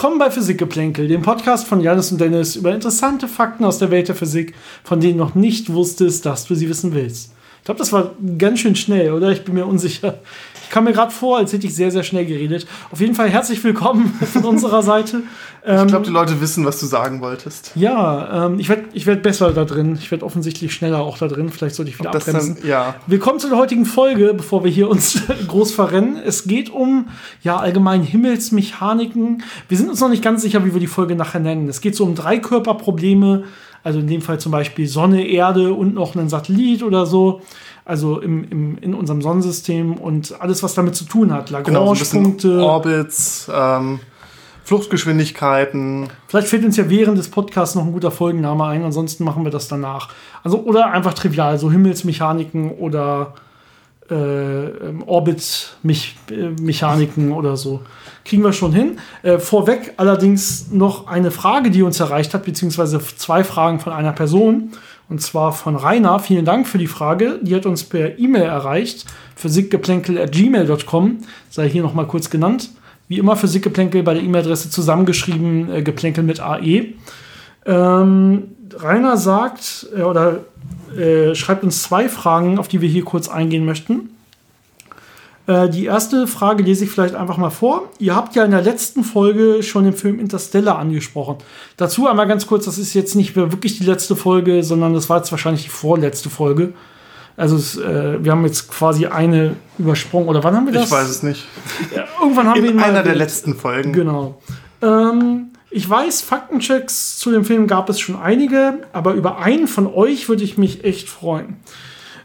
Willkommen bei Physikgeplänkel, dem Podcast von Janis und Dennis über interessante Fakten aus der Welt der Physik, von denen du noch nicht wusstest, dass du sie wissen willst. Ich glaube, das war ganz schön schnell, oder? Ich bin mir unsicher. Ich kam mir gerade vor, als hätte ich sehr, sehr schnell geredet. Auf jeden Fall herzlich willkommen von unserer Seite. ich glaube, die Leute wissen, was du sagen wolltest. Ja, ähm, ich werde ich werd besser da drin. Ich werde offensichtlich schneller auch da drin. Vielleicht sollte ich wieder abbremsen. Dann, ja. Willkommen zu der heutigen Folge, bevor wir hier uns groß verrennen. Es geht um ja allgemein Himmelsmechaniken. Wir sind uns noch nicht ganz sicher, wie wir die Folge nachher nennen. Es geht so um Dreikörperprobleme. Also in dem Fall zum Beispiel Sonne, Erde und noch einen Satellit oder so also im, im, in unserem Sonnensystem und alles, was damit zu tun hat. Lagrange-Punkte. Genau, so Orbits, ähm, Fluchtgeschwindigkeiten. Vielleicht fällt uns ja während des Podcasts noch ein guter Folgenname ein, ansonsten machen wir das danach. Also, oder einfach trivial, so Himmelsmechaniken oder äh, ähm, Orbit-Mechaniken oder so. Kriegen wir schon hin. Äh, vorweg allerdings noch eine Frage, die uns erreicht hat, beziehungsweise zwei Fragen von einer Person. Und zwar von Rainer. Vielen Dank für die Frage. Die hat uns per E-Mail erreicht. physikgeplänkel.gmail.com. Sei hier nochmal kurz genannt. Wie immer Physikgeplänkel bei der E-Mail-Adresse zusammengeschrieben, äh, Geplänkel mit AE. Ähm, Rainer sagt äh, oder äh, schreibt uns zwei Fragen, auf die wir hier kurz eingehen möchten. Äh, die erste Frage lese ich vielleicht einfach mal vor. Ihr habt ja in der letzten Folge schon den Film Interstellar angesprochen. Dazu einmal ganz kurz, das ist jetzt nicht wirklich die letzte Folge, sondern das war jetzt wahrscheinlich die vorletzte Folge. Also es, äh, wir haben jetzt quasi eine übersprungen. Oder wann haben wir das? Ich weiß es nicht. Ja, irgendwann haben in wir ihn einer der letzten Folgen. Genau. Ähm, ich weiß, Faktenchecks zu dem Film gab es schon einige, aber über einen von euch würde ich mich echt freuen.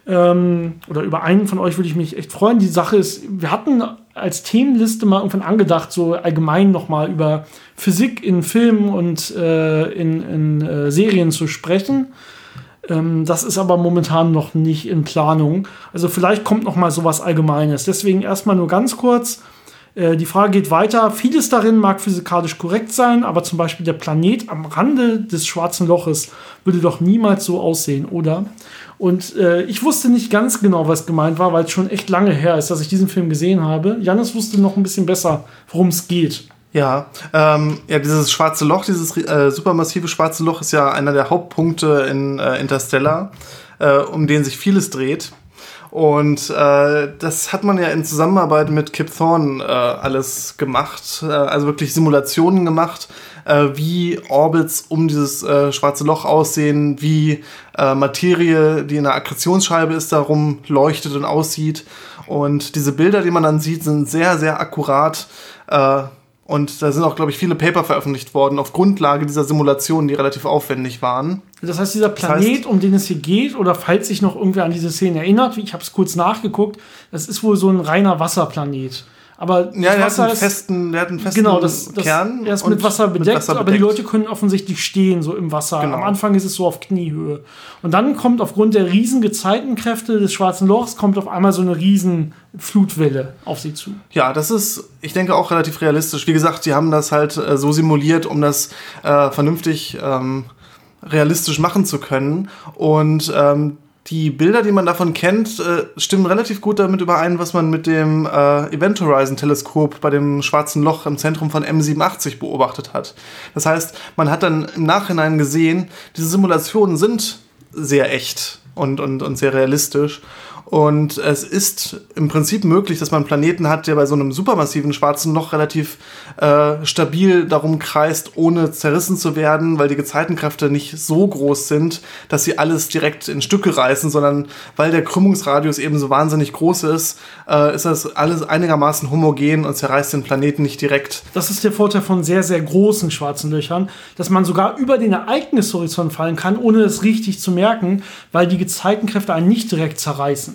Ähm, oder über einen von euch würde ich mich echt freuen. Die Sache ist, wir hatten als Themenliste mal irgendwann angedacht, so allgemein nochmal über Physik in Filmen und äh, in, in äh, Serien zu sprechen. Ähm, das ist aber momentan noch nicht in Planung. Also vielleicht kommt noch mal sowas Allgemeines. Deswegen erstmal nur ganz kurz. Äh, die Frage geht weiter. Vieles darin mag physikalisch korrekt sein, aber zum Beispiel der Planet am Rande des schwarzen Loches würde doch niemals so aussehen, oder? Und äh, ich wusste nicht ganz genau, was gemeint war, weil es schon echt lange her ist, dass ich diesen Film gesehen habe. Janis wusste noch ein bisschen besser, worum es geht. Ja, ähm, ja, dieses schwarze Loch, dieses äh, supermassive schwarze Loch ist ja einer der Hauptpunkte in äh, Interstellar, äh, um den sich vieles dreht. Und äh, das hat man ja in Zusammenarbeit mit Kip Thorne äh, alles gemacht, äh, also wirklich Simulationen gemacht, äh, wie Orbits um dieses äh, schwarze Loch aussehen, wie äh, Materie, die in der Akkretionsscheibe ist, darum leuchtet und aussieht. Und diese Bilder, die man dann sieht, sind sehr, sehr akkurat. Und da sind auch, glaube ich, viele Paper veröffentlicht worden auf Grundlage dieser Simulationen, die relativ aufwendig waren. Das heißt, dieser Planet, das heißt, um den es hier geht, oder falls sich noch irgendwer an diese Szene erinnert, ich habe es kurz nachgeguckt, das ist wohl so ein reiner Wasserplanet. Aber ja, der hat, einen festen, der hat einen festen genau, das, das, Kern. Er ist mit Wasser, bedeckt, mit Wasser bedeckt, aber die Leute können offensichtlich stehen, so im Wasser. Genau. Am Anfang ist es so auf Kniehöhe. Und dann kommt aufgrund der riesen Gezeitenkräfte des Schwarzen Lochs, kommt auf einmal so eine riesen Flutwelle auf sie zu. Ja, das ist, ich denke, auch relativ realistisch. Wie gesagt, die haben das halt äh, so simuliert, um das äh, vernünftig ähm, realistisch machen zu können. Und ähm, die Bilder, die man davon kennt, äh, stimmen relativ gut damit überein, was man mit dem äh, Event Horizon Teleskop bei dem schwarzen Loch im Zentrum von M87 beobachtet hat. Das heißt, man hat dann im Nachhinein gesehen, diese Simulationen sind sehr echt und, und, und sehr realistisch. Und es ist im Prinzip möglich, dass man einen Planeten hat, der bei so einem supermassiven schwarzen Loch relativ äh, stabil darum kreist, ohne zerrissen zu werden, weil die Gezeitenkräfte nicht so groß sind, dass sie alles direkt in Stücke reißen, sondern weil der Krümmungsradius eben so wahnsinnig groß ist, äh, ist das alles einigermaßen homogen und zerreißt den Planeten nicht direkt. Das ist der Vorteil von sehr, sehr großen schwarzen Löchern, dass man sogar über den Ereignishorizont fallen kann, ohne es richtig zu merken, weil die Gezeitenkräfte einen nicht direkt zerreißen.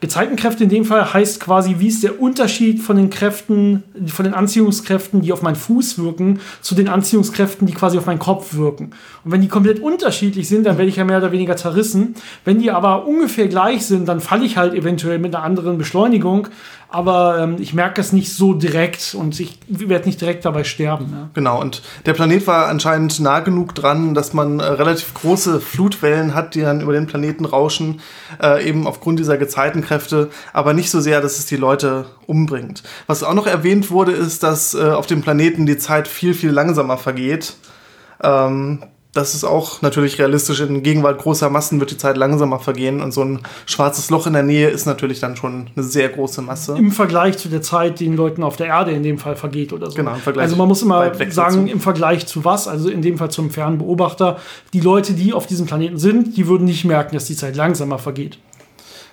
Gezeitenkräfte in dem Fall heißt quasi, wie ist der Unterschied von den Kräften, von den Anziehungskräften, die auf meinen Fuß wirken, zu den Anziehungskräften, die quasi auf meinen Kopf wirken. Und wenn die komplett unterschiedlich sind, dann werde ich ja mehr oder weniger zerrissen. Wenn die aber ungefähr gleich sind, dann falle ich halt eventuell mit einer anderen Beschleunigung aber ähm, ich merke es nicht so direkt und ich werde nicht direkt dabei sterben. Ja. Genau, und der Planet war anscheinend nah genug dran, dass man äh, relativ große Flutwellen hat, die dann über den Planeten rauschen, äh, eben aufgrund dieser Gezeitenkräfte Kräfte, aber nicht so sehr, dass es die Leute umbringt. Was auch noch erwähnt wurde, ist, dass äh, auf dem Planeten die Zeit viel, viel langsamer vergeht. Ähm, das ist auch natürlich realistisch. In Gegenwart großer Massen wird die Zeit langsamer vergehen und so ein schwarzes Loch in der Nähe ist natürlich dann schon eine sehr große Masse. Im Vergleich zu der Zeit, die den Leuten auf der Erde in dem Fall vergeht oder so. Genau, im Vergleich also man muss immer sagen, dazu. im Vergleich zu was, also in dem Fall zum Fernbeobachter, die Leute, die auf diesem Planeten sind, die würden nicht merken, dass die Zeit langsamer vergeht.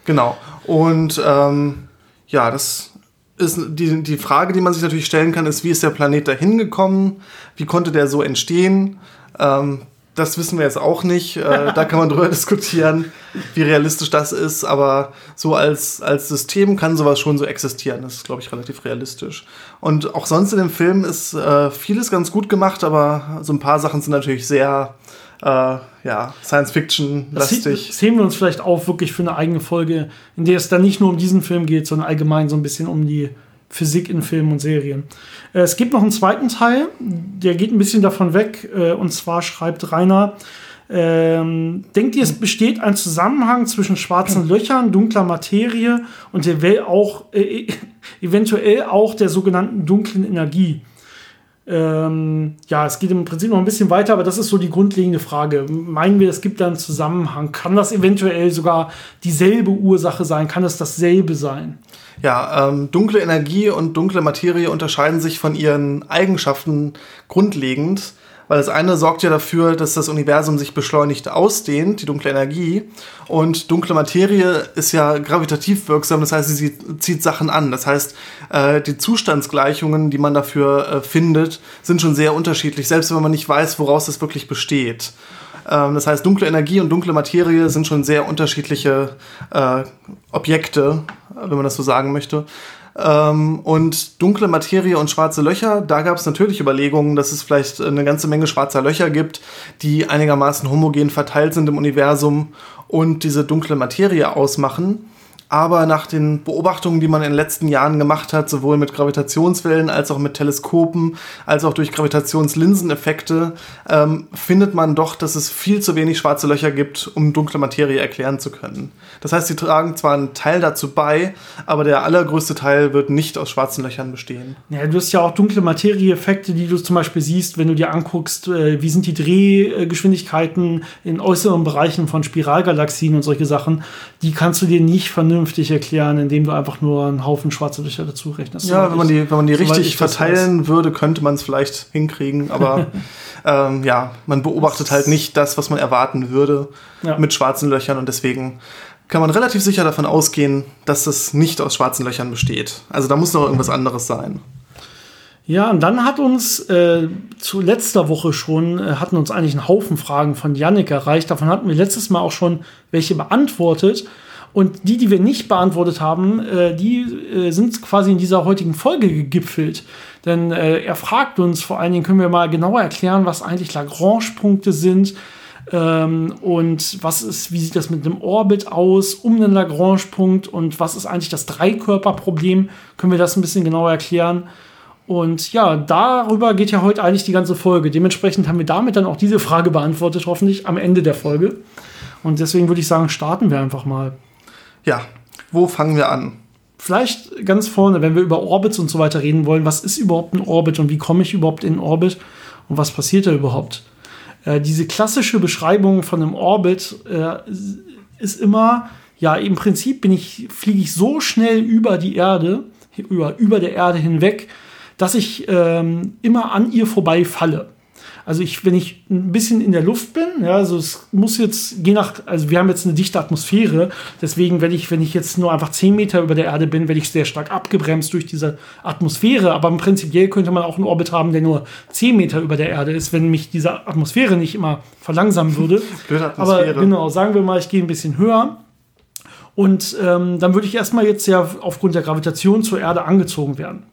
Genau. Und ähm, ja, das ist die, die Frage, die man sich natürlich stellen kann, ist, wie ist der Planet dahin gekommen? Wie konnte der so entstehen? Ähm, das wissen wir jetzt auch nicht. Äh, da kann man drüber diskutieren, wie realistisch das ist. Aber so als, als System kann sowas schon so existieren. Das ist, glaube ich, relativ realistisch. Und auch sonst in dem Film ist äh, vieles ganz gut gemacht, aber so ein paar Sachen sind natürlich sehr äh, ja, Science-Fiction-lastig. das heben wir uns vielleicht auf, wirklich für eine eigene Folge, in der es dann nicht nur um diesen Film geht, sondern allgemein so ein bisschen um die Physik in Filmen und Serien. Äh, Es gibt noch einen zweiten Teil, der geht ein bisschen davon weg, äh, und zwar schreibt Rainer, ähm, denkt ihr, es besteht ein Zusammenhang zwischen schwarzen Löchern, dunkler Materie und eventuell auch, äh, eventuell auch der sogenannten dunklen Energie? Ähm, ja, es geht im Prinzip noch ein bisschen weiter, aber das ist so die grundlegende Frage. Meinen wir, es gibt da einen Zusammenhang? Kann das eventuell sogar dieselbe Ursache sein? Kann es dasselbe sein? Ja, ähm, dunkle Energie und dunkle Materie unterscheiden sich von ihren Eigenschaften grundlegend, weil das eine sorgt ja dafür, dass das Universum sich beschleunigt ausdehnt, die dunkle Energie, und dunkle Materie ist ja gravitativ wirksam, das heißt, sie zieht Sachen an. Das heißt, äh, die Zustandsgleichungen, die man dafür äh, findet, sind schon sehr unterschiedlich, selbst wenn man nicht weiß, woraus das wirklich besteht. Ähm, das heißt, dunkle Energie und dunkle Materie sind schon sehr unterschiedliche äh, Objekte, wenn man das so sagen möchte. Ähm, und dunkle Materie und schwarze Löcher, da gab es natürlich Überlegungen, dass es vielleicht eine ganze Menge schwarzer Löcher gibt, die einigermaßen homogen verteilt sind im Universum und diese dunkle Materie ausmachen. Aber nach den Beobachtungen, die man in den letzten Jahren gemacht hat, sowohl mit Gravitationswellen als auch mit Teleskopen, als auch durch Gravitationslinseneffekte, ähm, findet man doch, dass es viel zu wenig schwarze Löcher gibt, um dunkle Materie erklären zu können. Das heißt, sie tragen zwar einen Teil dazu bei, aber der allergrößte Teil wird nicht aus schwarzen Löchern bestehen. Ja, du hast ja auch dunkle Materie-Effekte, die du zum Beispiel siehst, wenn du dir anguckst, äh, wie sind die Drehgeschwindigkeiten in äußeren Bereichen von Spiralgalaxien und solche Sachen. Die kannst du dir nicht vernünftig erklären, indem du einfach nur einen Haufen schwarze Löcher dazu rechnest. Ja, wenn man die, wenn man die richtig verteilen würde, könnte man es vielleicht hinkriegen, aber ähm, ja, man beobachtet halt nicht das, was man erwarten würde Ja. mit schwarzen Löchern und deswegen kann man relativ sicher davon ausgehen, dass es nicht aus schwarzen Löchern besteht. Also da muss noch irgendwas anderes sein. Ja, und dann hat uns äh, zu letzter Woche schon, äh, hatten uns eigentlich einen Haufen Fragen von Yannick erreicht. Davon hatten wir letztes Mal auch schon welche beantwortet. Und die, die wir nicht beantwortet haben, äh, die äh, sind quasi in dieser heutigen Folge gegipfelt. Denn äh, er fragt uns, vor allen Dingen können wir mal genauer erklären, was eigentlich Lagrange-Punkte sind. Ähm, und was ist, wie sieht das mit einem Orbit aus um den Lagrange-Punkt und was ist eigentlich das Dreikörperproblem? Können wir das ein bisschen genauer erklären? Und ja, darüber geht ja heute eigentlich die ganze Folge. Dementsprechend haben wir damit dann auch diese Frage beantwortet, hoffentlich am Ende der Folge. Und deswegen würde ich sagen, starten wir einfach mal. Ja, wo fangen wir an? Vielleicht ganz vorne, wenn wir über Orbits und so weiter reden wollen, was ist überhaupt ein Orbit und wie komme ich überhaupt in Orbit und was passiert da überhaupt? Äh, diese klassische Beschreibung von einem Orbit äh, ist immer, ja, im Prinzip bin ich, fliege ich so schnell über die Erde, über, über der Erde hinweg, dass ich ähm, immer an ihr vorbei falle. Also ich, wenn ich ein bisschen in der Luft bin, ja, also es muss jetzt, je nach, also wir haben jetzt eine dichte Atmosphäre, deswegen, wenn ich, wenn ich jetzt nur einfach 10 Meter über der Erde bin, werde ich sehr stark abgebremst durch diese Atmosphäre. Aber im Prinzipiell könnte man auch einen Orbit haben, der nur 10 Meter über der Erde ist, wenn mich diese Atmosphäre nicht immer verlangsamen würde. Blöde Atmosphäre. Aber genau, sagen wir mal, ich gehe ein bisschen höher. Und ähm, dann würde ich erstmal jetzt ja aufgrund der Gravitation zur Erde angezogen werden.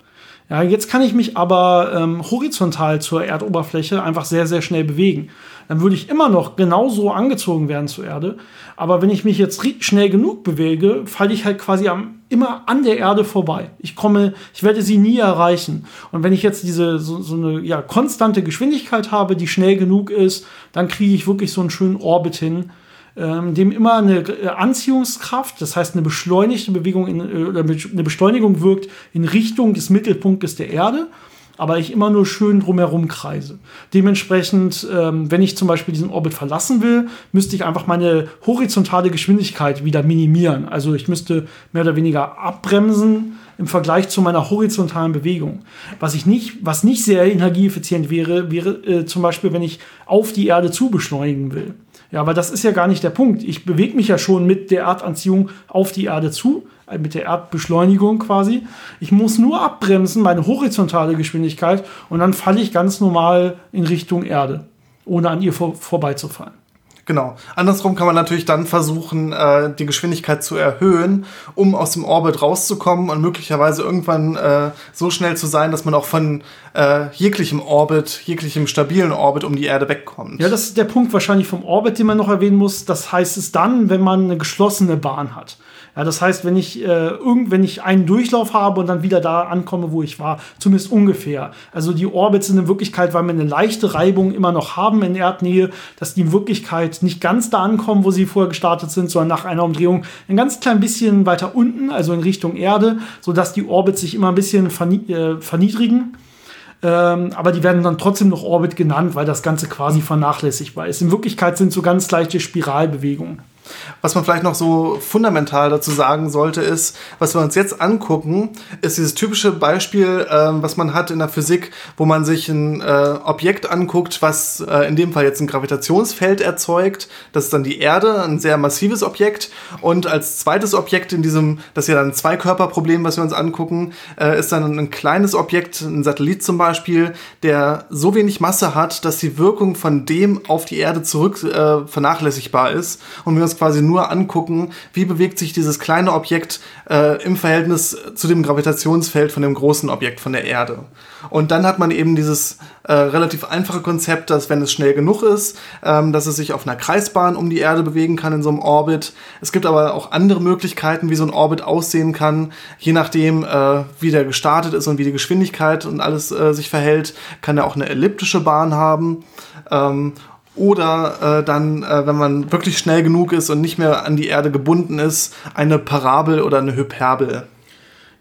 Ja, jetzt kann ich mich aber ähm, horizontal zur Erdoberfläche einfach sehr, sehr schnell bewegen. Dann würde ich immer noch genauso angezogen werden zur Erde. Aber wenn ich mich jetzt schnell genug bewege, falle ich halt quasi am, immer an der Erde vorbei. Ich komme, ich werde sie nie erreichen. Und wenn ich jetzt diese so, so eine ja, konstante Geschwindigkeit habe, die schnell genug ist, dann kriege ich wirklich so einen schönen Orbit hin, ähm, dem immer eine äh, Anziehungskraft, das heißt eine beschleunigte Bewegung in, äh, oder eine Beschleunigung wirkt in Richtung des Mittelpunktes der Erde aber ich immer nur schön drumherum kreise. Dementsprechend, ähm, wenn ich zum Beispiel diesen Orbit verlassen will, müsste ich einfach meine horizontale Geschwindigkeit wieder minimieren. Also ich müsste mehr oder weniger abbremsen im Vergleich zu meiner horizontalen Bewegung. Was ich nicht, was nicht sehr energieeffizient wäre, wäre äh, zum Beispiel, wenn ich auf die Erde zu beschleunigen will. Ja, aber das ist ja gar nicht der Punkt. Ich bewege mich ja schon mit der Erdanziehung auf die Erde zu, äh, mit der Erdbeschleunigung quasi. Ich muss nur abbremsen, meine horizontale Geschwindigkeit, und dann falle ich ganz normal in Richtung Erde, ohne an ihr vor, vorbeizufallen. Genau. Andersrum kann man natürlich dann versuchen, äh, die Geschwindigkeit zu erhöhen, um aus dem Orbit rauszukommen und möglicherweise irgendwann äh, so schnell zu sein, dass man auch von äh, jeglichem Orbit, jeglichem stabilen Orbit um die Erde wegkommt. Ja, das ist der Punkt wahrscheinlich vom Orbit, den man noch erwähnen muss. Das heißt es dann, wenn man eine geschlossene Bahn hat. Ja, das heißt, wenn ich, äh, irgend, wenn ich einen Durchlauf habe und dann wieder da ankomme, wo ich war, zumindest ungefähr. Also die Orbits sind in Wirklichkeit, weil wir eine leichte Reibung immer noch haben in Erdnähe, dass die in Wirklichkeit nicht ganz da ankommen, wo sie vorher gestartet sind, sondern nach einer Umdrehung ein ganz klein bisschen weiter unten, also in Richtung Erde, sodass die Orbits sich immer ein bisschen verni äh, verniedrigen. Ähm, aber die werden dann trotzdem noch Orbit genannt, weil das Ganze quasi vernachlässigbar ist. In Wirklichkeit sind so ganz leichte Spiralbewegungen. Was man vielleicht noch so fundamental dazu sagen sollte, ist, was wir uns jetzt angucken, ist dieses typische Beispiel, äh, was man hat in der Physik, wo man sich ein äh, Objekt anguckt, was äh, in dem Fall jetzt ein Gravitationsfeld erzeugt. Das ist dann die Erde, ein sehr massives Objekt. Und als zweites Objekt in diesem, das ist ja dann ein Zweikörperproblem, was wir uns angucken, äh, ist dann ein kleines Objekt, ein Satellit zum Beispiel, der so wenig Masse hat, dass die Wirkung von dem auf die Erde zurück äh, vernachlässigbar ist. Und wir uns quasi nur angucken, wie bewegt sich dieses kleine Objekt äh, im Verhältnis zu dem Gravitationsfeld von dem großen Objekt von der Erde. Und dann hat man eben dieses äh, relativ einfache Konzept, dass wenn es schnell genug ist, ähm, dass es sich auf einer Kreisbahn um die Erde bewegen kann in so einem Orbit. Es gibt aber auch andere Möglichkeiten, wie so ein Orbit aussehen kann, je nachdem, äh, wie der gestartet ist und wie die Geschwindigkeit und alles äh, sich verhält, kann er auch eine elliptische Bahn haben. Ähm, oder äh, dann, äh, wenn man wirklich schnell genug ist und nicht mehr an die Erde gebunden ist, eine Parabel oder eine Hyperbel.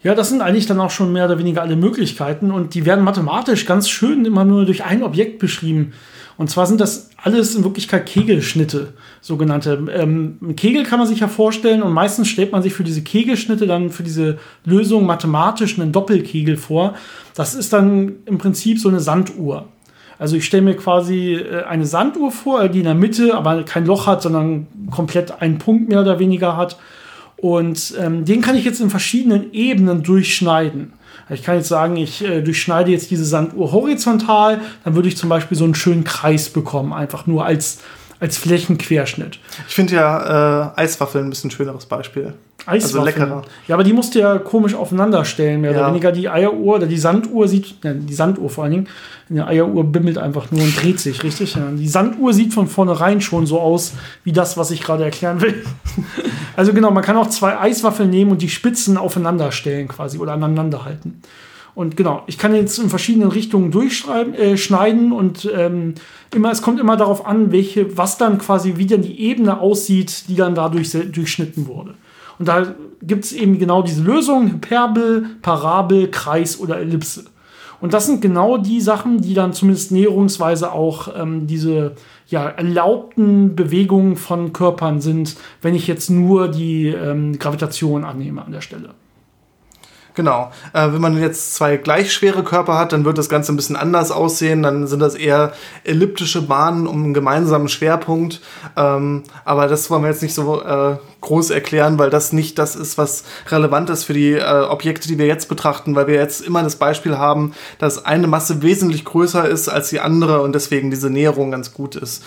Ja, das sind eigentlich dann auch schon mehr oder weniger alle Möglichkeiten und die werden mathematisch ganz schön immer nur durch ein Objekt beschrieben. Und zwar sind das alles in Wirklichkeit Kegelschnitte, sogenannte. Ähm, Kegel kann man sich ja vorstellen und meistens stellt man sich für diese Kegelschnitte dann für diese Lösung mathematisch einen Doppelkegel vor. Das ist dann im Prinzip so eine Sanduhr. Also ich stelle mir quasi äh, eine Sanduhr vor, die in der Mitte aber kein Loch hat, sondern komplett einen Punkt mehr oder weniger hat. Und ähm, den kann ich jetzt in verschiedenen Ebenen durchschneiden. Ich kann jetzt sagen, ich äh, durchschneide jetzt diese Sanduhr horizontal, dann würde ich zum Beispiel so einen schönen Kreis bekommen, einfach nur als, als Flächenquerschnitt. Ich finde ja äh, Eiswaffeln ein bisschen schöneres Beispiel. Eiswaffeln. Also leckerer. Ja, aber die musst du ja komisch aufeinander stellen, mehr ja. oder weniger. Die Eieruhr oder die Sanduhr sieht, ne, die Sanduhr vor allen Dingen, die Eieruhr bimmelt einfach nur und dreht sich, richtig? Ja. Die Sanduhr sieht von vornherein schon so aus, wie das, was ich gerade erklären will. also genau, man kann auch zwei Eiswaffeln nehmen und die Spitzen aufeinander stellen quasi oder aneinander halten. Und genau, ich kann jetzt in verschiedenen Richtungen durchschneiden äh, schneiden und ähm, immer, es kommt immer darauf an, welche, was dann quasi, wie dann die Ebene aussieht, die dann dadurch durchschnitten wurde. Und da gibt es eben genau diese Lösung, Hyperbel, Parabel, Kreis oder Ellipse. Und das sind genau die Sachen, die dann zumindest näherungsweise auch ähm, diese ja, erlaubten Bewegungen von Körpern sind, wenn ich jetzt nur die ähm, Gravitation annehme an der Stelle. Genau. Äh, wenn man jetzt zwei gleich schwere Körper hat, dann wird das Ganze ein bisschen anders aussehen. Dann sind das eher elliptische Bahnen um einen gemeinsamen Schwerpunkt. Ähm, aber das wollen wir jetzt nicht so äh, groß erklären, weil das nicht das ist, was relevant ist für die äh, Objekte, die wir jetzt betrachten, weil wir jetzt immer das Beispiel haben, dass eine Masse wesentlich größer ist als die andere und deswegen diese Näherung ganz gut ist.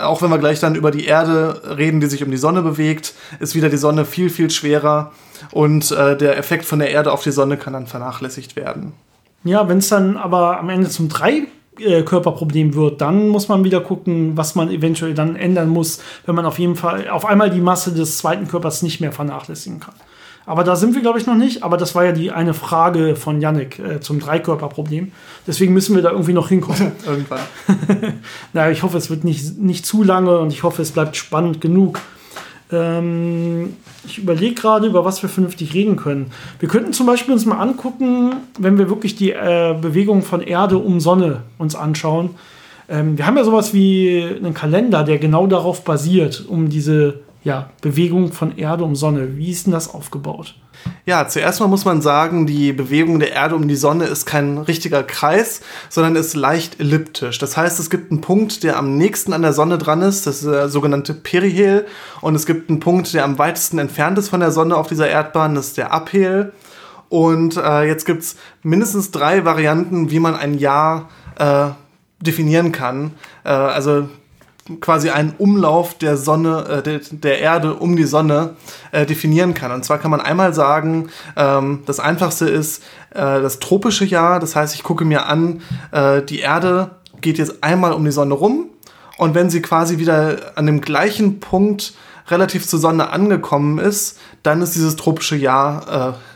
Auch wenn wir gleich dann über die Erde reden, die sich um die Sonne bewegt, ist wieder die Sonne viel, viel schwerer und äh, der Effekt von der Erde auf die Sonne kann dann vernachlässigt werden. Ja, wenn es dann aber am Ende zum Dreikörperproblem wird, dann muss man wieder gucken, was man eventuell dann ändern muss, wenn man auf jeden Fall auf einmal die Masse des zweiten Körpers nicht mehr vernachlässigen kann. Aber da sind wir, glaube ich, noch nicht. Aber das war ja die eine Frage von Yannick äh, zum Dreikörperproblem. Deswegen müssen wir da irgendwie noch hinkommen. Irgendwann. naja, ich hoffe, es wird nicht, nicht zu lange und ich hoffe, es bleibt spannend genug. Ähm, ich überlege gerade, über was wir vernünftig reden können. Wir könnten zum Beispiel uns mal angucken, wenn wir wirklich die äh, Bewegung von Erde um Sonne uns anschauen. Ähm, wir haben ja sowas wie einen Kalender, der genau darauf basiert, um diese ja, Bewegung von Erde um Sonne. Wie ist denn das aufgebaut? Ja, zuerst mal muss man sagen, die Bewegung der Erde um die Sonne ist kein richtiger Kreis, sondern ist leicht elliptisch. Das heißt, es gibt einen Punkt, der am nächsten an der Sonne dran ist, das ist der sogenannte Perihel. Und es gibt einen Punkt, der am weitesten entfernt ist von der Sonne auf dieser Erdbahn, das ist der Aphel. Und äh, jetzt gibt es mindestens drei Varianten, wie man ein Jahr äh, definieren kann. Äh, also quasi einen Umlauf der Sonne, äh, der, der, Erde um die Sonne äh, definieren kann. Und zwar kann man einmal sagen, ähm, das einfachste ist äh, das tropische Jahr. Das heißt, ich gucke mir an, äh, die Erde geht jetzt einmal um die Sonne rum. Und wenn sie quasi wieder an dem gleichen Punkt relativ zur Sonne angekommen ist, dann ist dieses tropische Jahr äh,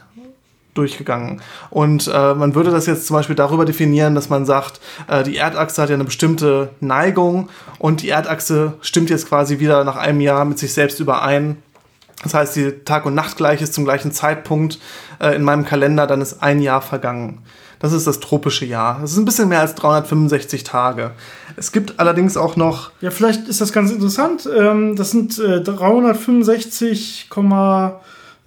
durchgegangen. Und äh, man würde das jetzt zum Beispiel darüber definieren, dass man sagt, äh, die Erdachse hat ja eine bestimmte Neigung und die Erdachse stimmt jetzt quasi wieder nach einem Jahr mit sich selbst überein. Das heißt, die Tag- und Nachtgleich ist zum gleichen Zeitpunkt äh, in meinem Kalender, dann ist ein Jahr vergangen. Das ist das tropische Jahr. Das ist ein bisschen mehr als 365 Tage. Es gibt allerdings auch noch. Ja, vielleicht ist das ganz interessant. Ähm, das sind äh, 365,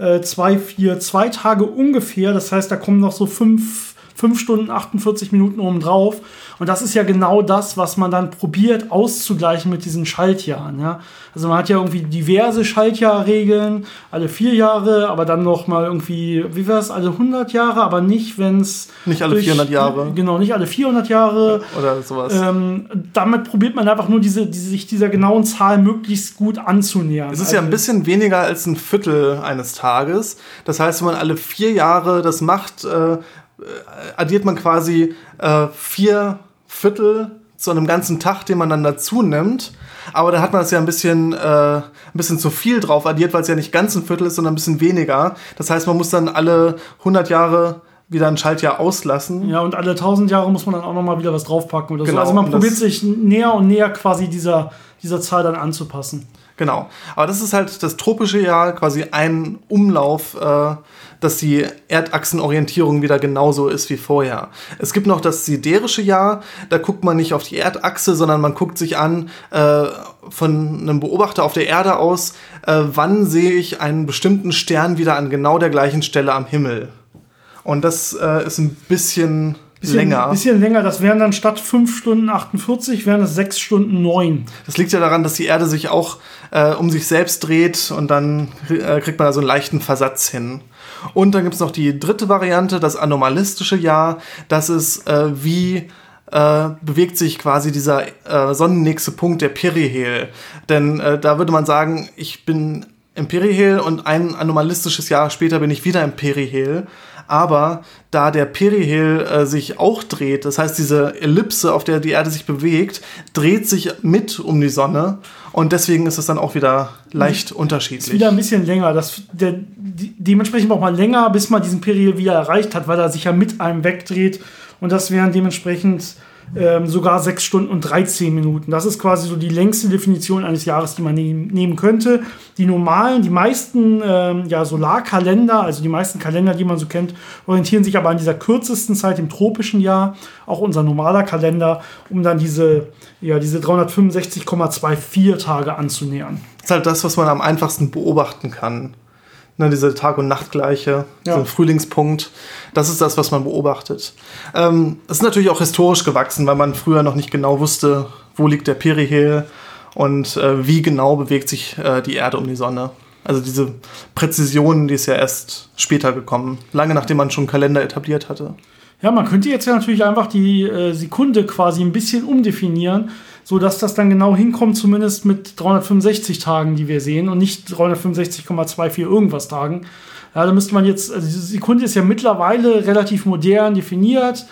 äh, zwei, vier, zwei Tage ungefähr. Das heißt, da kommen noch so fünf, fünf Stunden, 48 Minuten oben drauf. Und das ist ja genau das, was man dann probiert auszugleichen mit diesen Schaltjahren. Ja? Also man hat ja irgendwie diverse Schaltjahrregeln, alle vier Jahre, aber dann noch mal irgendwie, wie wäre es, alle 100 Jahre, aber nicht, wenn es... Nicht alle durch, 400 Jahre. Genau, nicht alle 400 Jahre. Oder sowas. Ähm, damit probiert man einfach nur, diese, diese, sich dieser genauen Zahl möglichst gut anzunähern. Es ist also, ja ein bisschen weniger als ein Viertel eines Tages. Das heißt, wenn man alle vier Jahre das macht, äh, addiert man quasi äh, vier Viertel zu einem ganzen Tag, den man dann dazu nimmt. Aber da hat man es ja ein bisschen, äh, ein bisschen zu viel drauf addiert, weil es ja nicht ganz ein Viertel ist, sondern ein bisschen weniger. Das heißt, man muss dann alle 100 Jahre wieder ein Schaltjahr auslassen. Ja, und alle 1000 Jahre muss man dann auch noch mal wieder was draufpacken oder genau, so. Also man probiert sich näher und näher quasi dieser, dieser Zahl dann anzupassen. Genau. Aber das ist halt das tropische Jahr, quasi ein Umlauf, äh, dass die Erdachsenorientierung wieder genauso ist wie vorher. Es gibt noch das siderische Jahr, da guckt man nicht auf die Erdachse, sondern man guckt sich an äh, von einem Beobachter auf der Erde aus, äh, wann sehe ich einen bestimmten Stern wieder an genau der gleichen Stelle am Himmel. Und das äh, ist ein bisschen bisschen länger. Bisschen länger. Das wären dann statt 5 Stunden 48, wären es 6 Stunden 9. Das liegt ja daran, dass die Erde sich auch äh, um sich selbst dreht und dann äh, kriegt man da so einen leichten Versatz hin. Und dann gibt es noch die dritte Variante, das anomalistische Jahr. Das ist äh, wie äh, bewegt sich quasi dieser äh, sonnennächste Punkt, der Perihel. Denn äh, da würde man sagen, ich bin im Perihel und ein anomalistisches Jahr später bin ich wieder im Perihel aber da der Perihel äh, sich auch dreht, das heißt diese Ellipse, auf der die Erde sich bewegt, dreht sich mit um die Sonne und deswegen ist es dann auch wieder leicht mhm. unterschiedlich. Ist wieder ein bisschen länger. Das, der, die, dementsprechend braucht man länger, bis man diesen Perihel wieder erreicht hat, weil er sich ja mit einem wegdreht und das wären dementsprechend ähm, sogar 6 Stunden und 13 Minuten. Das ist quasi so die längste Definition eines Jahres, die man nehm, nehmen könnte. Die normalen, die meisten ähm, ja, Solarkalender, also die meisten Kalender, die man so kennt, orientieren sich aber an dieser kürzesten Zeit im tropischen Jahr, auch unser normaler Kalender, um dann diese, ja, diese 365,24 Tage anzunähern. Das ist halt das, was man am einfachsten beobachten kann ne, diese Tag- und Nachtgleiche, ja. so Frühlingspunkt. Das ist das, was man beobachtet. Ähm, es ist natürlich auch historisch gewachsen, weil man früher noch nicht genau wusste, wo liegt der Perihel und äh, wie genau bewegt sich äh, die Erde um die Sonne. Also diese Präzision, die ist ja erst später gekommen, lange nachdem man schon einen Kalender etabliert hatte. Ja, man könnte jetzt ja natürlich einfach die äh, Sekunde quasi ein bisschen umdefinieren so dass das dann genau hinkommt, zumindest mit 365 Tagen, die wir sehen und nicht 365,24 irgendwas Tagen. Ja, da müsste man jetzt, also diese Sekunde ist ja mittlerweile relativ modern definiert.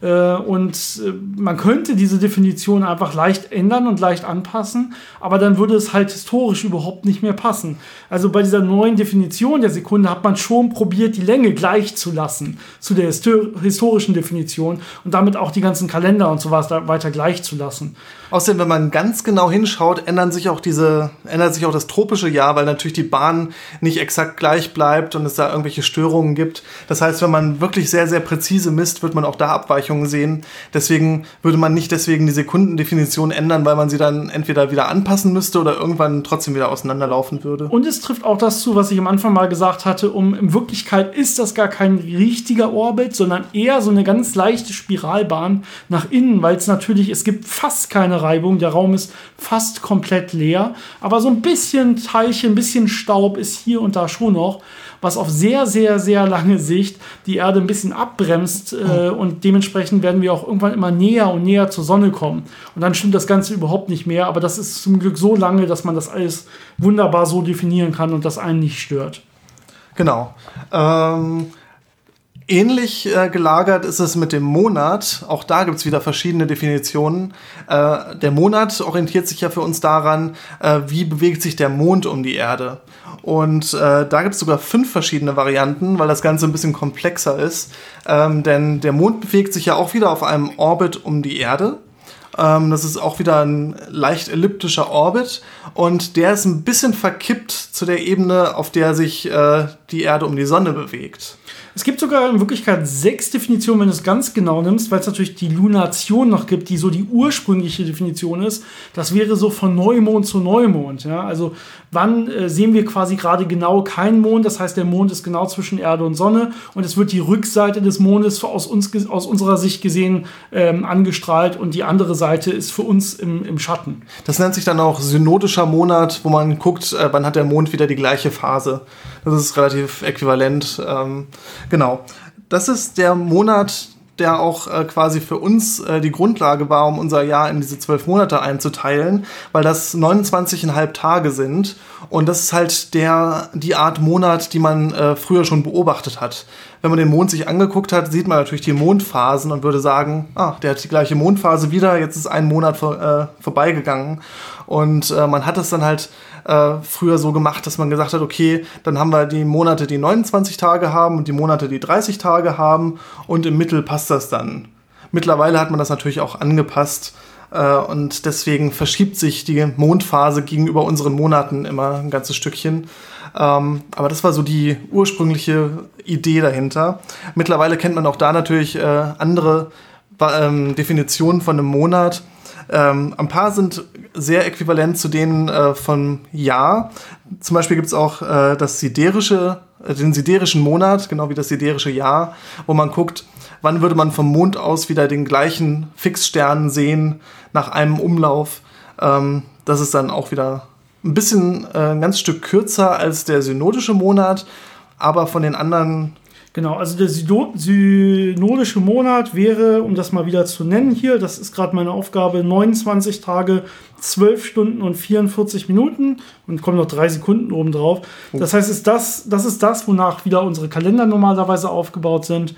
Äh, und äh, man könnte diese Definition einfach leicht ändern und leicht anpassen, aber dann würde es halt historisch überhaupt nicht mehr passen. Also bei dieser neuen Definition der Sekunde hat man schon probiert, die Länge gleich zu lassen zu der historischen Definition und damit auch die ganzen Kalender und sowas weiter gleich zu lassen. Außerdem, wenn man ganz genau hinschaut, ändern sich auch diese, ändert sich auch das tropische Jahr, weil natürlich die Bahn nicht exakt gleich bleibt und es da irgendwelche Störungen gibt. Das heißt, wenn man wirklich sehr, sehr präzise misst, wird man auch da Abweichungen sehen. Deswegen würde man nicht deswegen die Sekundendefinition ändern, weil man sie dann entweder wieder anpassen müsste oder irgendwann trotzdem wieder auseinanderlaufen würde. Und es trifft auch das zu, was ich am Anfang mal gesagt hatte, um in Wirklichkeit ist das gar kein richtiger Orbit, sondern eher so eine ganz leichte Spiralbahn nach innen, weil es natürlich, es gibt fast keine Reibung. Der Raum ist fast komplett leer. Aber so ein bisschen Teilchen, ein bisschen Staub ist hier und da schon noch, was auf sehr, sehr, sehr lange Sicht die Erde ein bisschen abbremst. Äh, und dementsprechend werden wir auch irgendwann immer näher und näher zur Sonne kommen. Und dann stimmt das Ganze überhaupt nicht mehr. Aber das ist zum Glück so lange, dass man das alles wunderbar so definieren kann und das einen nicht stört. Genau. Ähm, Ähnlich äh, gelagert ist es mit dem Monat. Auch da gibt es wieder verschiedene Definitionen. Äh, der Monat orientiert sich ja für uns daran, äh, wie bewegt sich der Mond um die Erde. Und äh, da gibt es sogar fünf verschiedene Varianten, weil das Ganze ein bisschen komplexer ist. Ähm, denn der Mond bewegt sich ja auch wieder auf einem Orbit um die Erde. Ähm, das ist auch wieder ein leicht elliptischer Orbit und der ist ein bisschen verkippt zu der Ebene, auf der sich äh, die Erde um die Sonne bewegt. Es gibt sogar in Wirklichkeit sechs Definitionen, wenn du es ganz genau nimmst, weil es natürlich die Lunation noch gibt, die so die ursprüngliche Definition ist. Das wäre so von Neumond zu Neumond. Ja? Also wann äh, sehen wir quasi gerade genau keinen Mond? Das heißt, der Mond ist genau zwischen Erde und Sonne und es wird die Rückseite des Mondes aus, uns, aus unserer Sicht gesehen ähm, angestrahlt und die andere Seite ist für uns im, im Schatten. Das nennt sich dann auch synodischer Monat, wo man guckt, äh, wann hat der Mond wieder die gleiche Phase. Das ist relativ äquivalent. Ähm, Genau. Das ist der Monat, der auch äh, quasi für uns äh, die Grundlage war, um unser Jahr in diese zwölf Monate einzuteilen, weil das 29,5 Tage sind. Und das ist halt der, die Art Monat, die man äh, früher schon beobachtet hat. Wenn man den Mond sich angeguckt hat, sieht man natürlich die Mondphasen und würde sagen, ah, der hat die gleiche Mondphase wieder, jetzt ist ein Monat vor, äh, vorbeigegangen. Und äh, man hat es dann halt äh, früher so gemacht, dass man gesagt hat, okay, dann haben wir die Monate, die 29 Tage haben und die Monate, die 30 Tage haben und im Mittel passt das dann. Mittlerweile hat man das natürlich auch angepasst äh, und deswegen verschiebt sich die Mondphase gegenüber unseren Monaten immer ein ganzes Stückchen. Ähm, aber das war so die ursprüngliche Idee dahinter. Mittlerweile kennt man auch da natürlich äh, andere ähm, Definitionen von einem Monat. Ähm, ein paar sind sehr äquivalent zu denen äh, von Jahr. Zum Beispiel gibt es auch äh, das siderische, äh, den siderischen Monat, genau wie das siderische Jahr, wo man guckt, wann würde man vom Mond aus wieder den gleichen Fixstern sehen nach einem Umlauf. Ähm, das ist dann auch wieder ein bisschen äh, ein ganz Stück kürzer als der synodische Monat, aber von den anderen Genau, also der synodische Monat wäre, um das mal wieder zu nennen hier, das ist gerade meine Aufgabe, 29 Tage, 12 Stunden und 44 Minuten und kommen noch drei Sekunden oben drauf. Oh. Das heißt, ist das, das ist das, wonach wieder unsere Kalender normalerweise aufgebaut sind.